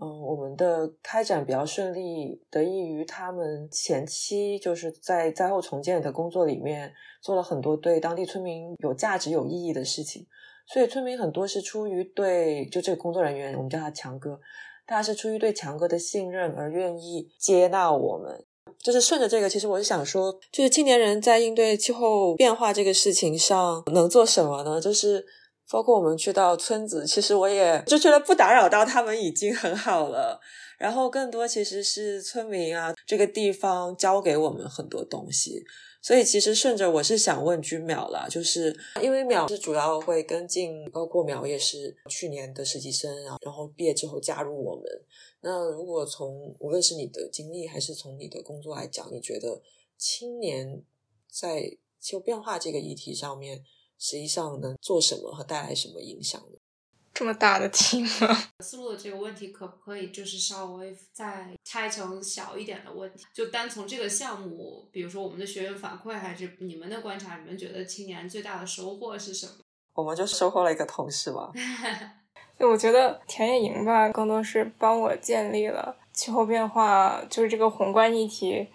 嗯，我们的开展比较顺利，得益于他们前期就是在灾后重建的工作里面做了很多对当地村民有价值、有意义的事情。所以村民很多是出于对就这个工作人员，我们叫他强哥，大家是出于对强哥的信任而愿意接纳我们。就是顺着这个，其实我是想说，就是青年人在应对气候变化这个事情上能做什么呢？就是包括我们去到村子，其实我也就觉得不打扰到他们已经很好了。然后更多其实是村民啊，这个地方教给我们很多东西。所以其实顺着我是想问君淼啦，就是因为淼是主要会跟进，包括淼也是去年的实习生啊，然后毕业之后加入我们。那如果从无论是你的经历还是从你的工作来讲，你觉得青年在气候变化这个议题上面，实际上能做什么和带来什么影响呢？这么大的题吗？思路的这个问题可不可以就是稍微再拆成小一点的问题？就单从这个项目，比如说我们的学员反馈，还是你们的观察，你们觉得青年最大的收获是什么？我们就收获了一个同事吧。对，我觉得田野营吧，更多是帮我建立了气候变化，就是这个宏观议题，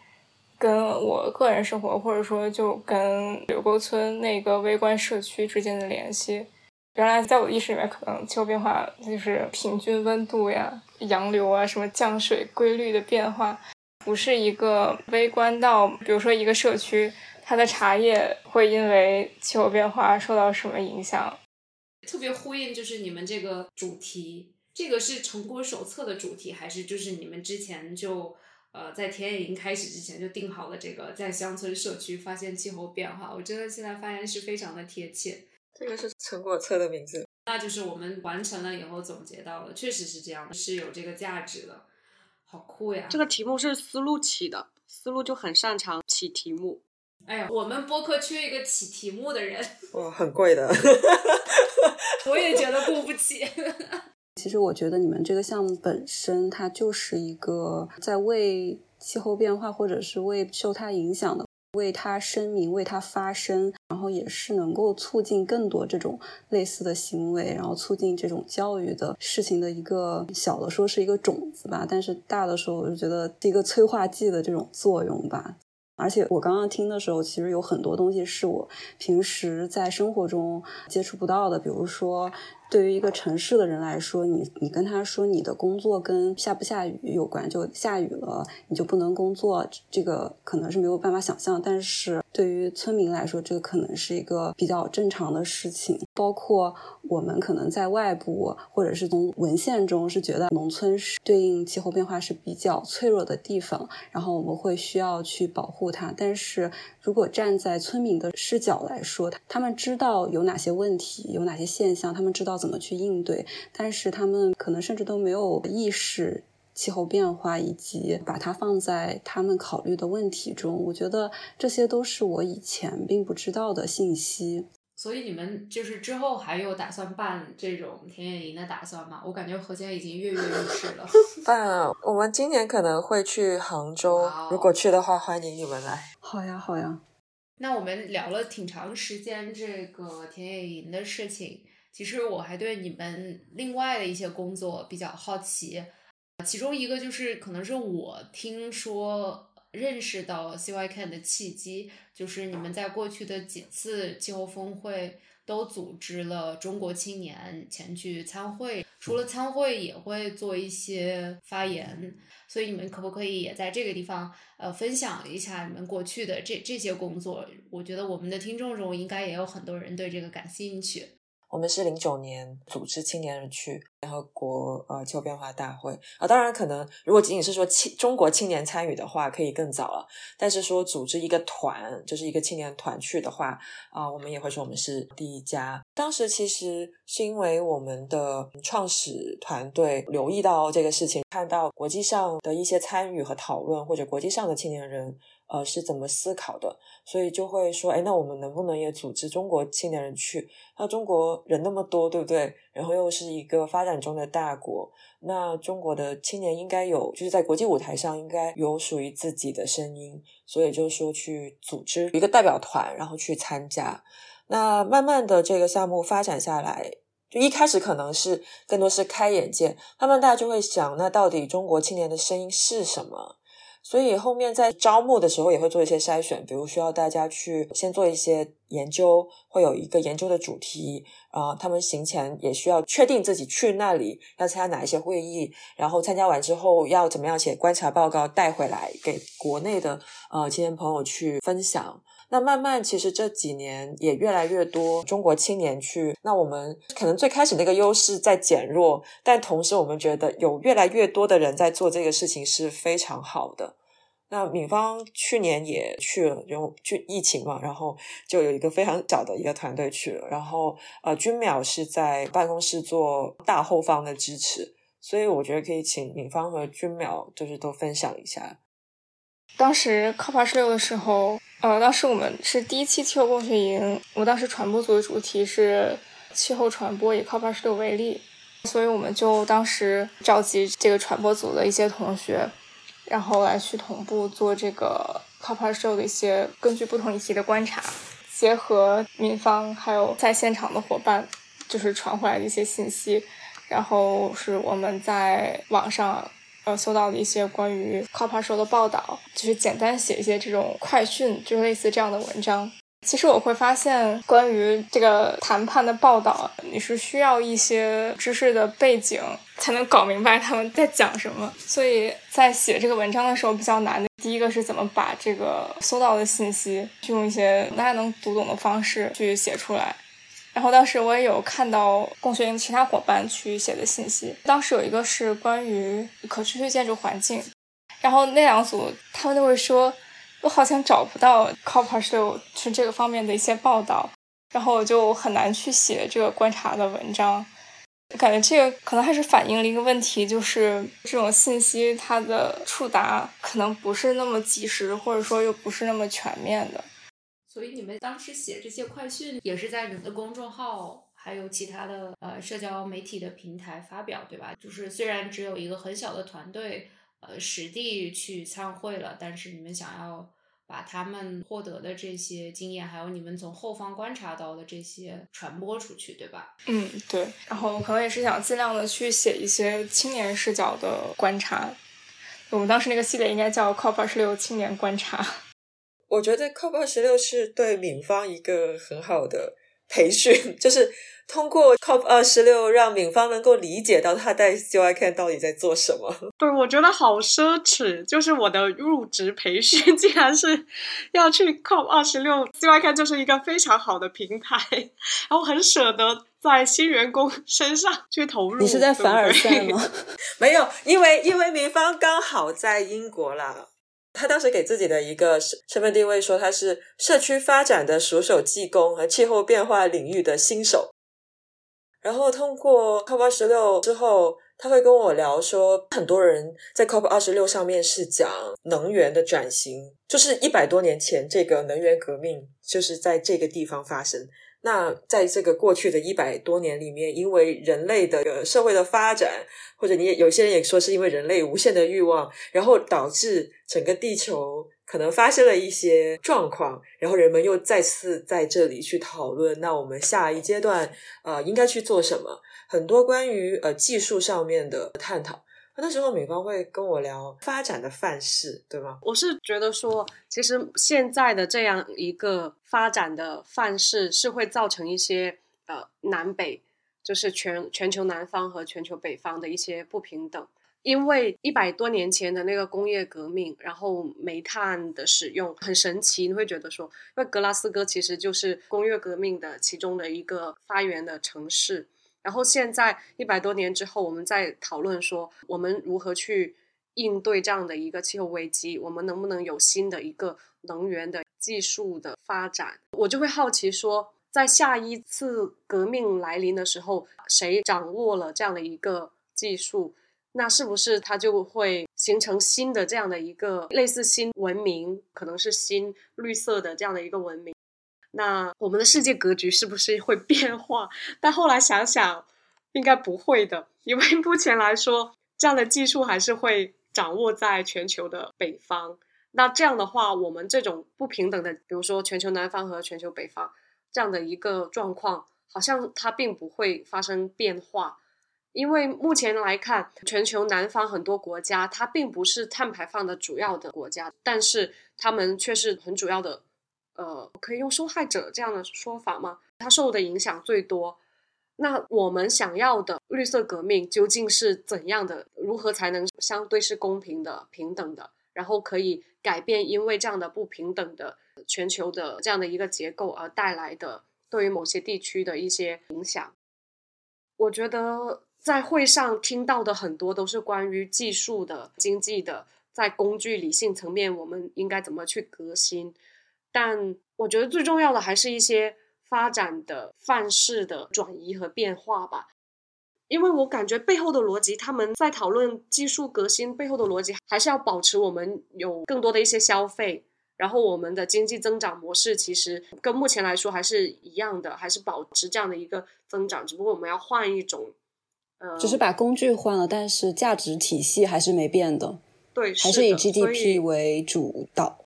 跟我个人生活，或者说就跟柳沟村那个微观社区之间的联系。原来在我的意识里面，可能气候变化就是平均温度呀、洋流啊、什么降水规律的变化，不是一个微观到，比如说一个社区，它的茶叶会因为气候变化受到什么影响。特别呼应就是你们这个主题，这个是成果手册的主题，还是就是你们之前就呃在田野营开始之前就定好了这个在乡村社区发现气候变化？我真的现在发现是非常的贴切。这个是成果册的名字，那就是我们完成了以后总结到了，确实是这样的，是有这个价值的，好酷呀！这个题目是思路起的，思路就很擅长起题目。哎呀，我们播客缺一个起题目的人，哇，很贵的。我也觉得雇不起。其实我觉得你们这个项目本身，它就是一个在为气候变化，或者是为受它影响的，为它声明、为它发声，然后也是能够促进更多这种类似的行为，然后促进这种教育的事情的一个小的说是一个种子吧，但是大的时候我就觉得是一个催化剂的这种作用吧。而且我刚刚听的时候，其实有很多东西是我平时在生活中接触不到的，比如说。对于一个城市的人来说，你你跟他说你的工作跟下不下雨有关，就下雨了你就不能工作，这个可能是没有办法想象。但是对于村民来说，这个可能是一个比较正常的事情。包括我们可能在外部或者是从文献中是觉得农村是对应气候变化是比较脆弱的地方，然后我们会需要去保护它。但是如果站在村民的视角来说，他们知道有哪些问题，有哪些现象，他们知道。怎么去应对？但是他们可能甚至都没有意识气候变化，以及把它放在他们考虑的问题中。我觉得这些都是我以前并不知道的信息。所以你们就是之后还有打算办这种田野营的打算吗？我感觉何姐已经跃跃欲试了。办啊！我们今年可能会去杭州，如果去的话，欢迎你们来。好呀，好呀。那我们聊了挺长时间这个田野营的事情。其实我还对你们另外的一些工作比较好奇，其中一个就是可能是我听说认识到 CYK 的契机，就是你们在过去的几次气候峰会都组织了中国青年前去参会，除了参会也会做一些发言，所以你们可不可以也在这个地方呃分享一下你们过去的这这些工作？我觉得我们的听众中应该也有很多人对这个感兴趣。我们是零九年组织青年人去联合国呃气候变化大会啊，当然可能如果仅仅是说青中国青年参与的话，可以更早了。但是说组织一个团，就是一个青年团去的话啊，我们也会说我们是第一家。当时其实是因为我们的创始团队留意到这个事情，看到国际上的一些参与和讨论，或者国际上的青年人呃是怎么思考的，所以就会说，哎，那我们能不能也组织中国青年人去？那中国人那么多，对不对？然后又是一个发展中的大国，那中国的青年应该有，就是在国际舞台上应该有属于自己的声音，所以就说去组织一个代表团，然后去参加。那慢慢的这个项目发展下来，就一开始可能是更多是开眼界，慢慢大家就会想，那到底中国青年的声音是什么？所以后面在招募的时候也会做一些筛选，比如需要大家去先做一些研究，会有一个研究的主题啊，他们行前也需要确定自己去那里要参加哪一些会议，然后参加完之后要怎么样写观察报告带回来给国内的呃青年朋友去分享。那慢慢，其实这几年也越来越多中国青年去。那我们可能最开始那个优势在减弱，但同时我们觉得有越来越多的人在做这个事情是非常好的。那敏芳去年也去了，然后去疫情嘛，然后就有一个非常小的一个团队去了。然后呃，君淼是在办公室做大后方的支持，所以我觉得可以请敏芳和君淼就是都分享一下。当时 COP 二十六的时候。呃，当时我们是第一期气候共学营，我当时传播组的主题是气候传播，以 COP 二十六为例，所以我们就当时召集这个传播组的一些同学，然后来去同步做这个 COP 二十六的一些根据不同议题的观察，结合民方还有在现场的伙伴，就是传回来的一些信息，然后是我们在网上。呃，搜到了一些关于 COP 时候的报道，就是简单写一些这种快讯，就是类似这样的文章。其实我会发现，关于这个谈判的报道，你是需要一些知识的背景才能搞明白他们在讲什么。所以在写这个文章的时候比较难的，第一个是怎么把这个搜到的信息，用一些大家能读懂的方式去写出来。然后当时我也有看到共学营其他伙伴去写的信息，当时有一个是关于可持续建筑环境，然后那两组他们都会说，我好像找不到 COP 十六是这个方面的一些报道，然后我就很难去写这个观察的文章，感觉这个可能还是反映了一个问题，就是这种信息它的触达可能不是那么及时，或者说又不是那么全面的。所以你们当时写这些快讯，也是在你们的公众号，还有其他的呃社交媒体的平台发表，对吧？就是虽然只有一个很小的团队，呃，实地去参会了，但是你们想要把他们获得的这些经验，还有你们从后方观察到的这些传播出去，对吧？嗯，对。然后可能也是想尽量的去写一些青年视角的观察。我们当时那个系列应该叫 “COP 二十六青年观察”。我觉得 COP 二十六是对敏方一个很好的培训，就是通过 COP 二十六让敏方能够理解到他在 CYK 到底在做什么。对，我觉得好奢侈，就是我的入职培训 竟然是要去 COP 二十六，CYK 就是一个非常好的平台，然后很舍得在新员工身上去投入。你是在凡尔赛吗？没有，因为因为敏方刚好在英国啦。他当时给自己的一个身份定位说他是社区发展的熟手技工和气候变化领域的新手。然后通过 COP 二十六之后，他会跟我聊说，很多人在 COP 二十六上面是讲能源的转型，就是一百多年前这个能源革命就是在这个地方发生。那在这个过去的一百多年里面，因为人类的社会的发展，或者你也有些人也说是因为人类无限的欲望，然后导致整个地球可能发生了一些状况，然后人们又再次在这里去讨论，那我们下一阶段呃应该去做什么？很多关于呃技术上面的探讨。那时候美方会跟我聊发展的范式，对吗？我是觉得说，其实现在的这样一个发展的范式是会造成一些呃南北，就是全全球南方和全球北方的一些不平等。因为一百多年前的那个工业革命，然后煤炭的使用很神奇，你会觉得说，因为格拉斯哥其实就是工业革命的其中的一个发源的城市。然后现在一百多年之后，我们在讨论说，我们如何去应对这样的一个气候危机？我们能不能有新的一个能源的技术的发展？我就会好奇说，在下一次革命来临的时候，谁掌握了这样的一个技术？那是不是它就会形成新的这样的一个类似新文明，可能是新绿色的这样的一个文明？那我们的世界格局是不是会变化？但后来想想，应该不会的，因为目前来说，这样的技术还是会掌握在全球的北方。那这样的话，我们这种不平等的，比如说全球南方和全球北方这样的一个状况，好像它并不会发生变化。因为目前来看，全球南方很多国家，它并不是碳排放的主要的国家，但是他们却是很主要的，呃，可以用受害者这样的说法吗？它受的影响最多。那我们想要的绿色革命究竟是怎样的？如何才能相对是公平的、平等的？然后可以改变因为这样的不平等的全球的这样的一个结构而带来的对于某些地区的一些影响？我觉得。在会上听到的很多都是关于技术的、经济的，在工具理性层面，我们应该怎么去革新？但我觉得最重要的还是一些发展的范式的转移和变化吧。因为我感觉背后的逻辑，他们在讨论技术革新背后的逻辑，还是要保持我们有更多的一些消费，然后我们的经济增长模式其实跟目前来说还是一样的，还是保持这样的一个增长，只不过我们要换一种。呃只是把工具换了，但是价值体系还是没变的。对，还是以 GDP 为主导。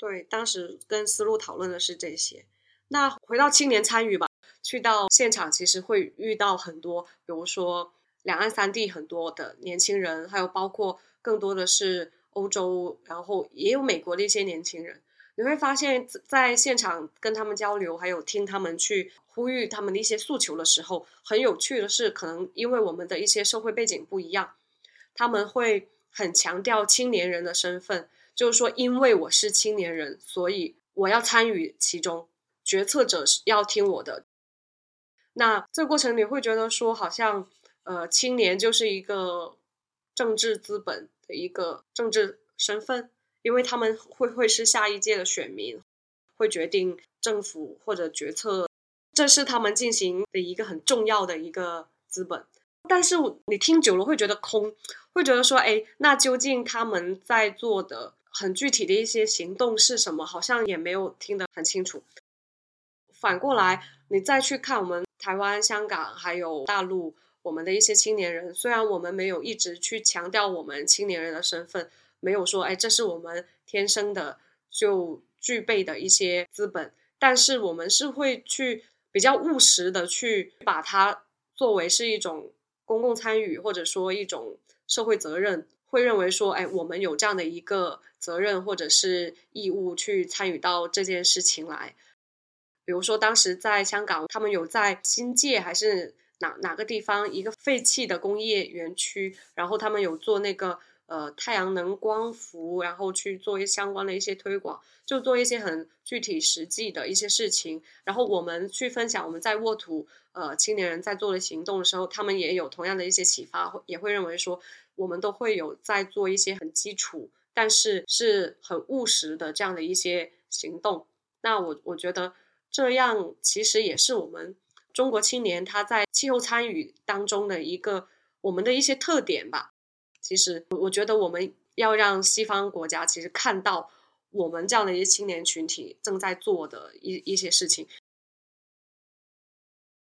对，当时跟思路讨论的是这些。那回到青年参与吧，去到现场其实会遇到很多，比如说两岸三地很多的年轻人，还有包括更多的是欧洲，然后也有美国的一些年轻人。你会发现在现场跟他们交流，还有听他们去呼吁他们的一些诉求的时候，很有趣的是，可能因为我们的一些社会背景不一样，他们会很强调青年人的身份，就是说，因为我是青年人，所以我要参与其中，决策者是要听我的。那这个过程你会觉得说，好像呃，青年就是一个政治资本的一个政治身份。因为他们会会是下一届的选民，会决定政府或者决策，这是他们进行的一个很重要的一个资本。但是你听久了会觉得空，会觉得说，哎，那究竟他们在做的很具体的一些行动是什么？好像也没有听得很清楚。反过来，你再去看我们台湾、香港还有大陆，我们的一些青年人，虽然我们没有一直去强调我们青年人的身份。没有说，哎，这是我们天生的就具备的一些资本，但是我们是会去比较务实的去把它作为是一种公共参与，或者说一种社会责任，会认为说，哎，我们有这样的一个责任或者是义务去参与到这件事情来。比如说，当时在香港，他们有在新界还是哪哪个地方一个废弃的工业园区，然后他们有做那个。呃，太阳能光伏，然后去做一相关的一些推广，就做一些很具体实际的一些事情。然后我们去分享我们在沃土呃青年人在做的行动的时候，他们也有同样的一些启发，也会认为说我们都会有在做一些很基础，但是是很务实的这样的一些行动。那我我觉得这样其实也是我们中国青年他在气候参与当中的一个我们的一些特点吧。其实，我觉得我们要让西方国家其实看到我们这样的一些青年群体正在做的一一些事情。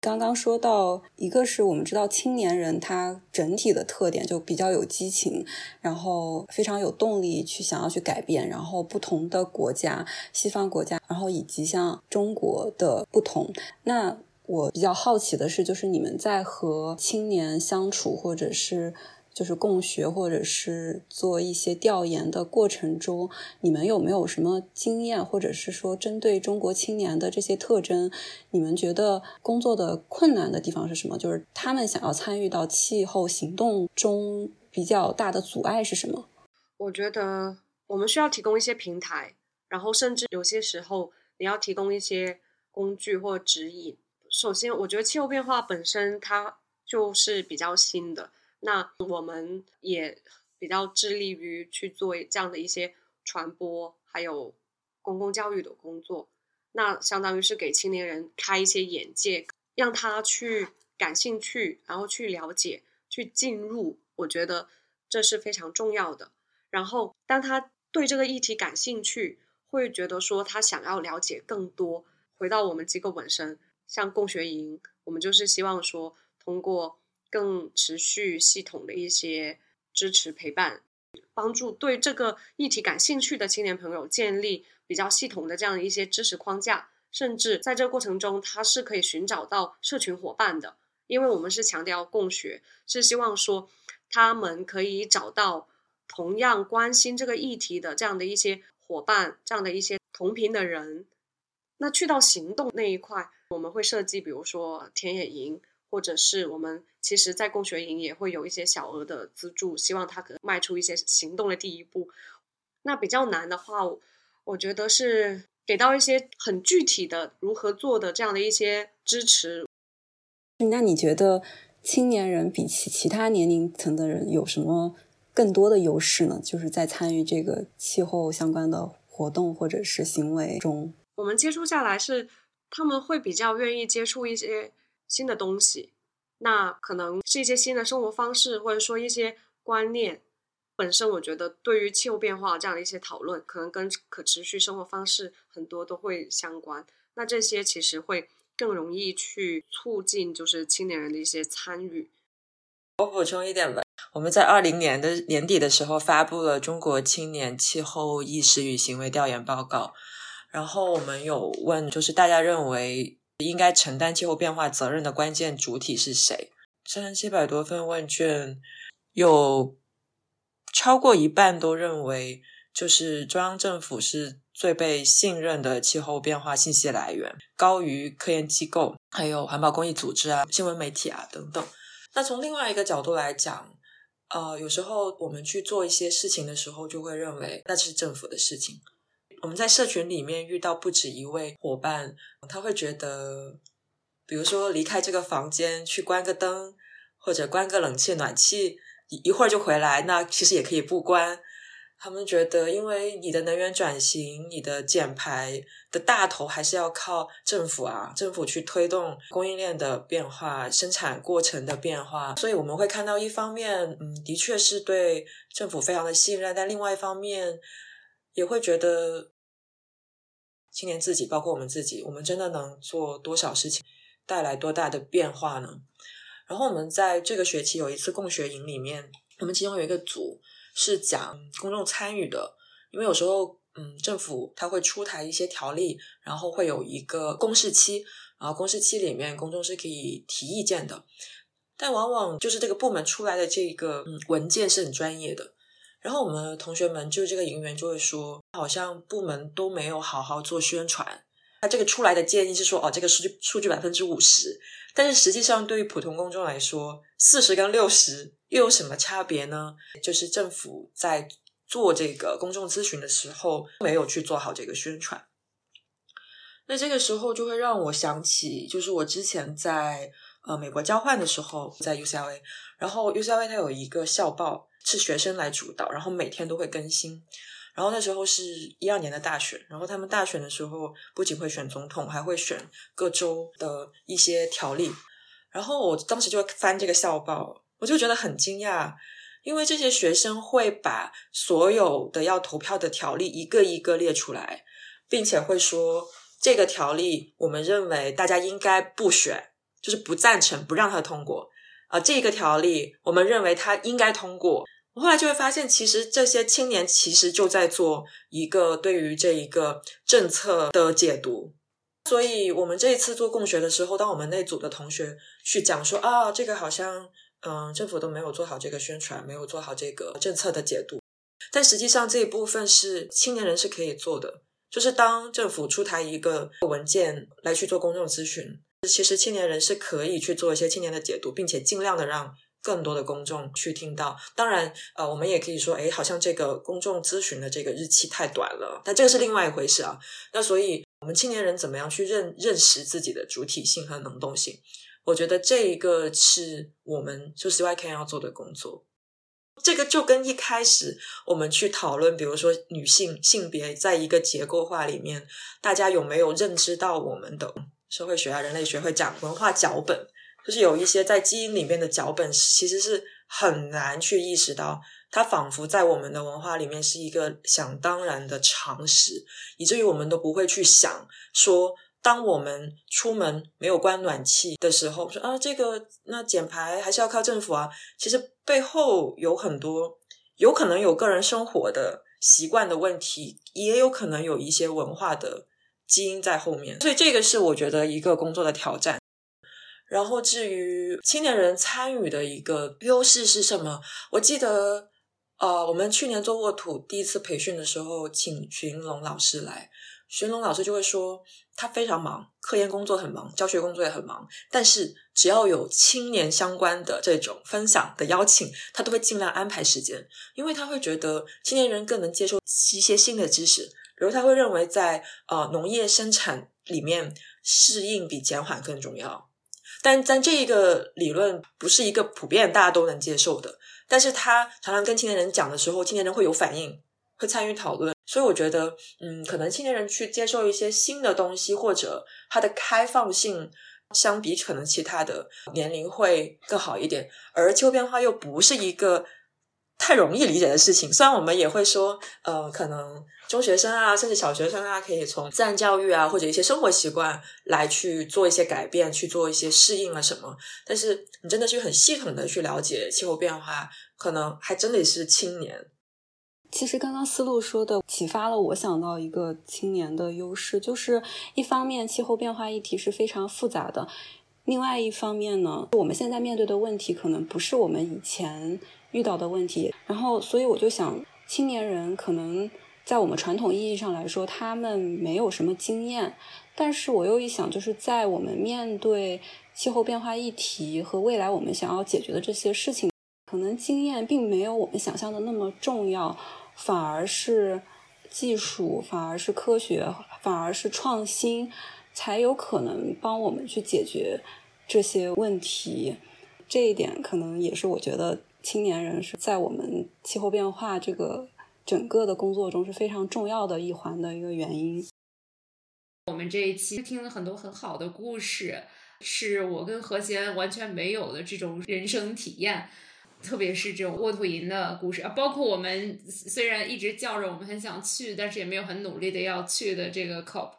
刚刚说到，一个是我们知道青年人他整体的特点就比较有激情，然后非常有动力去想要去改变。然后不同的国家，西方国家，然后以及像中国的不同。那我比较好奇的是，就是你们在和青年相处，或者是。就是共学或者是做一些调研的过程中，你们有没有什么经验，或者是说针对中国青年的这些特征，你们觉得工作的困难的地方是什么？就是他们想要参与到气候行动中比较大的阻碍是什么？我觉得我们需要提供一些平台，然后甚至有些时候你要提供一些工具或指引。首先，我觉得气候变化本身它就是比较新的。那我们也比较致力于去做这样的一些传播，还有公共教育的工作。那相当于是给青年人开一些眼界，让他去感兴趣，然后去了解，去进入我觉得这是非常重要的。然后，当他对这个议题感兴趣，会觉得说他想要了解更多。回到我们机构本身，像共学营，我们就是希望说，通过更持续、系统的一些支持陪伴，帮助对这个议题感兴趣的青年朋友建立比较系统的这样一些知识框架。甚至在这个过程中，他是可以寻找到社群伙伴的，因为我们是强调共学，是希望说他们可以找到同样关心这个议题的这样的一些伙伴，这样的一些同频的人。那去到行动那一块，我们会设计，比如说田野营，或者是我们其实，在共学营也会有一些小额的资助，希望他可迈出一些行动的第一步。那比较难的话，我觉得是。给到一些很具体的如何做的这样的一些支持。那你觉得青年人比起其他年龄层的人有什么更多的优势呢？就是在参与这个气候相关的活动或者是行为中，我们接触下来是他们会比较愿意接触一些新的东西，那可能是一些新的生活方式，或者说一些观念。本身我觉得，对于气候变化这样的一些讨论，可能跟可持续生活方式很多都会相关。那这些其实会更容易去促进，就是青年人的一些参与。我补充一点吧，我们在二零年的年底的时候发布了《中国青年气候意识与行为调研报告》，然后我们有问，就是大家认为应该承担气候变化责任的关键主体是谁？三千七百多份问卷有。超过一半都认为，就是中央政府是最被信任的气候变化信息来源，高于科研机构、还有环保公益组织啊、新闻媒体啊等等。那从另外一个角度来讲，呃，有时候我们去做一些事情的时候，就会认为那是政府的事情。我们在社群里面遇到不止一位伙伴，他会觉得，比如说离开这个房间去关个灯，或者关个冷气暖气。一一会儿就回来，那其实也可以不关。他们觉得，因为你的能源转型、你的减排的大头还是要靠政府啊，政府去推动供应链的变化、生产过程的变化。所以我们会看到，一方面，嗯，的确是对政府非常的信任，但另外一方面，也会觉得青年自己，包括我们自己，我们真的能做多少事情，带来多大的变化呢？然后我们在这个学期有一次共学营里面，我们其中有一个组是讲公众参与的，因为有时候嗯政府它会出台一些条例，然后会有一个公示期，然后公示期里面公众是可以提意见的，但往往就是这个部门出来的这个嗯文件是很专业的，然后我们同学们就这个营员就会说，好像部门都没有好好做宣传，他这个出来的建议是说，哦这个数据数据百分之五十。但是实际上，对于普通公众来说，四十跟六十又有什么差别呢？就是政府在做这个公众咨询的时候，没有去做好这个宣传。那这个时候就会让我想起，就是我之前在呃美国交换的时候，在 UCLA，然后 UCLA 它有一个校报是学生来主导，然后每天都会更新。然后那时候是一二年的大选，然后他们大选的时候不仅会选总统，还会选各州的一些条例。然后我当时就翻这个校报，我就觉得很惊讶，因为这些学生会把所有的要投票的条例一个一个列出来，并且会说这个条例我们认为大家应该不选，就是不赞成不让他通过啊。这个条例我们认为他应该通过。我后来就会发现，其实这些青年其实就在做一个对于这一个政策的解读。所以，我们这一次做共学的时候，当我们那组的同学去讲说啊，这个好像嗯，政府都没有做好这个宣传，没有做好这个政策的解读。但实际上这一部分是青年人是可以做的，就是当政府出台一个文件来去做公众咨询，其实青年人是可以去做一些青年的解读，并且尽量的让。更多的公众去听到，当然，呃，我们也可以说，哎，好像这个公众咨询的这个日期太短了，但这个是另外一回事啊。那所以，我们青年人怎么样去认认识自己的主体性和能动性？我觉得这一个是我们就 CYK 要做的工作。这个就跟一开始我们去讨论，比如说女性性别在一个结构化里面，大家有没有认知到我们的社会学啊、人类学会讲文化脚本。就是有一些在基因里面的脚本，其实是很难去意识到，它仿佛在我们的文化里面是一个想当然的常识，以至于我们都不会去想说，当我们出门没有关暖气的时候，说啊，这个那减排还是要靠政府啊。其实背后有很多，有可能有个人生活的习惯的问题，也有可能有一些文化的基因在后面。所以这个是我觉得一个工作的挑战。然后至于青年人参与的一个优势是什么？我记得，呃，我们去年做沃土第一次培训的时候，请寻龙老师来，寻龙老师就会说，他非常忙，科研工作很忙，教学工作也很忙，但是只要有青年相关的这种分享的邀请，他都会尽量安排时间，因为他会觉得青年人更能接受一些新的知识，比如他会认为在呃农业生产里面适应比减缓更重要。但但这一个理论不是一个普遍大家都能接受的，但是他常常跟青年人讲的时候，青年人会有反应，会参与讨论，所以我觉得，嗯，可能青年人去接受一些新的东西，或者他的开放性，相比可能其他的年龄会更好一点，而气候变化又不是一个。太容易理解的事情，虽然我们也会说，呃，可能中学生啊，甚至小学生啊，可以从自然教育啊，或者一些生活习惯来去做一些改变，去做一些适应啊什么。但是你真的去很系统的去了解气候变化，可能还真得是青年。其实刚刚思路说的启发了我想到一个青年的优势，就是一方面气候变化议题是非常复杂的，另外一方面呢，我们现在面对的问题可能不是我们以前。遇到的问题，然后所以我就想，青年人可能在我们传统意义上来说，他们没有什么经验，但是我又一想，就是在我们面对气候变化议题和未来我们想要解决的这些事情，可能经验并没有我们想象的那么重要，反而是技术，反而是科学，反而是创新，才有可能帮我们去解决这些问题。这一点可能也是我觉得。青年人是在我们气候变化这个整个的工作中是非常重要的一环的一个原因。我们这一期听了很多很好的故事，是我跟何贤完全没有的这种人生体验，特别是这种沃土营的故事啊，包括我们虽然一直叫着我们很想去，但是也没有很努力的要去的这个 COP。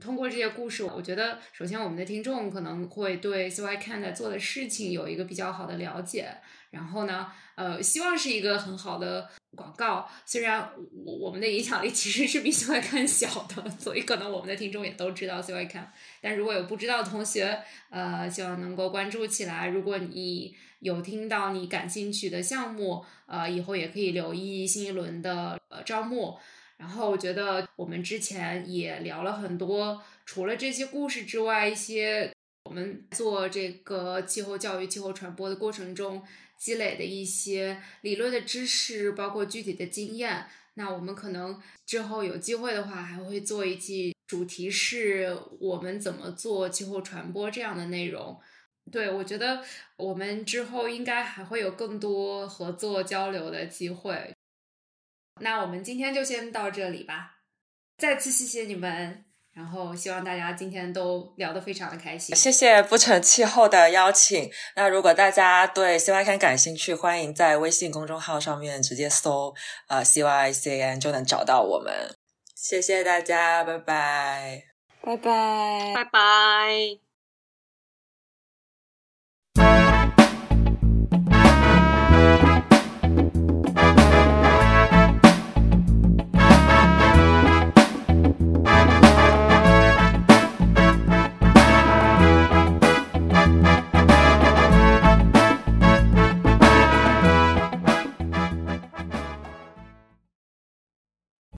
通过这些故事，我觉得首先我们的听众可能会对 CY Can 做的事情有一个比较好的了解。然后呢，呃，希望是一个很好的广告。虽然我我们的影响力其实是比 CY 看小的，所以可能我们的听众也都知道 CY 看。但如果有不知道的同学，呃，希望能够关注起来。如果你有听到你感兴趣的项目，呃，以后也可以留意新一轮的呃招募。然后我觉得我们之前也聊了很多，除了这些故事之外，一些我们做这个气候教育、气候传播的过程中。积累的一些理论的知识，包括具体的经验。那我们可能之后有机会的话，还会做一期主题是我们怎么做气候传播这样的内容。对我觉得我们之后应该还会有更多合作交流的机会。那我们今天就先到这里吧，再次谢谢你们。然后希望大家今天都聊得非常的开心。谢谢不成气候的邀请。那如果大家对 CYCN 感兴趣，欢迎在微信公众号上面直接搜呃 CYCN 就能找到我们。谢谢大家，拜拜，拜拜，拜拜。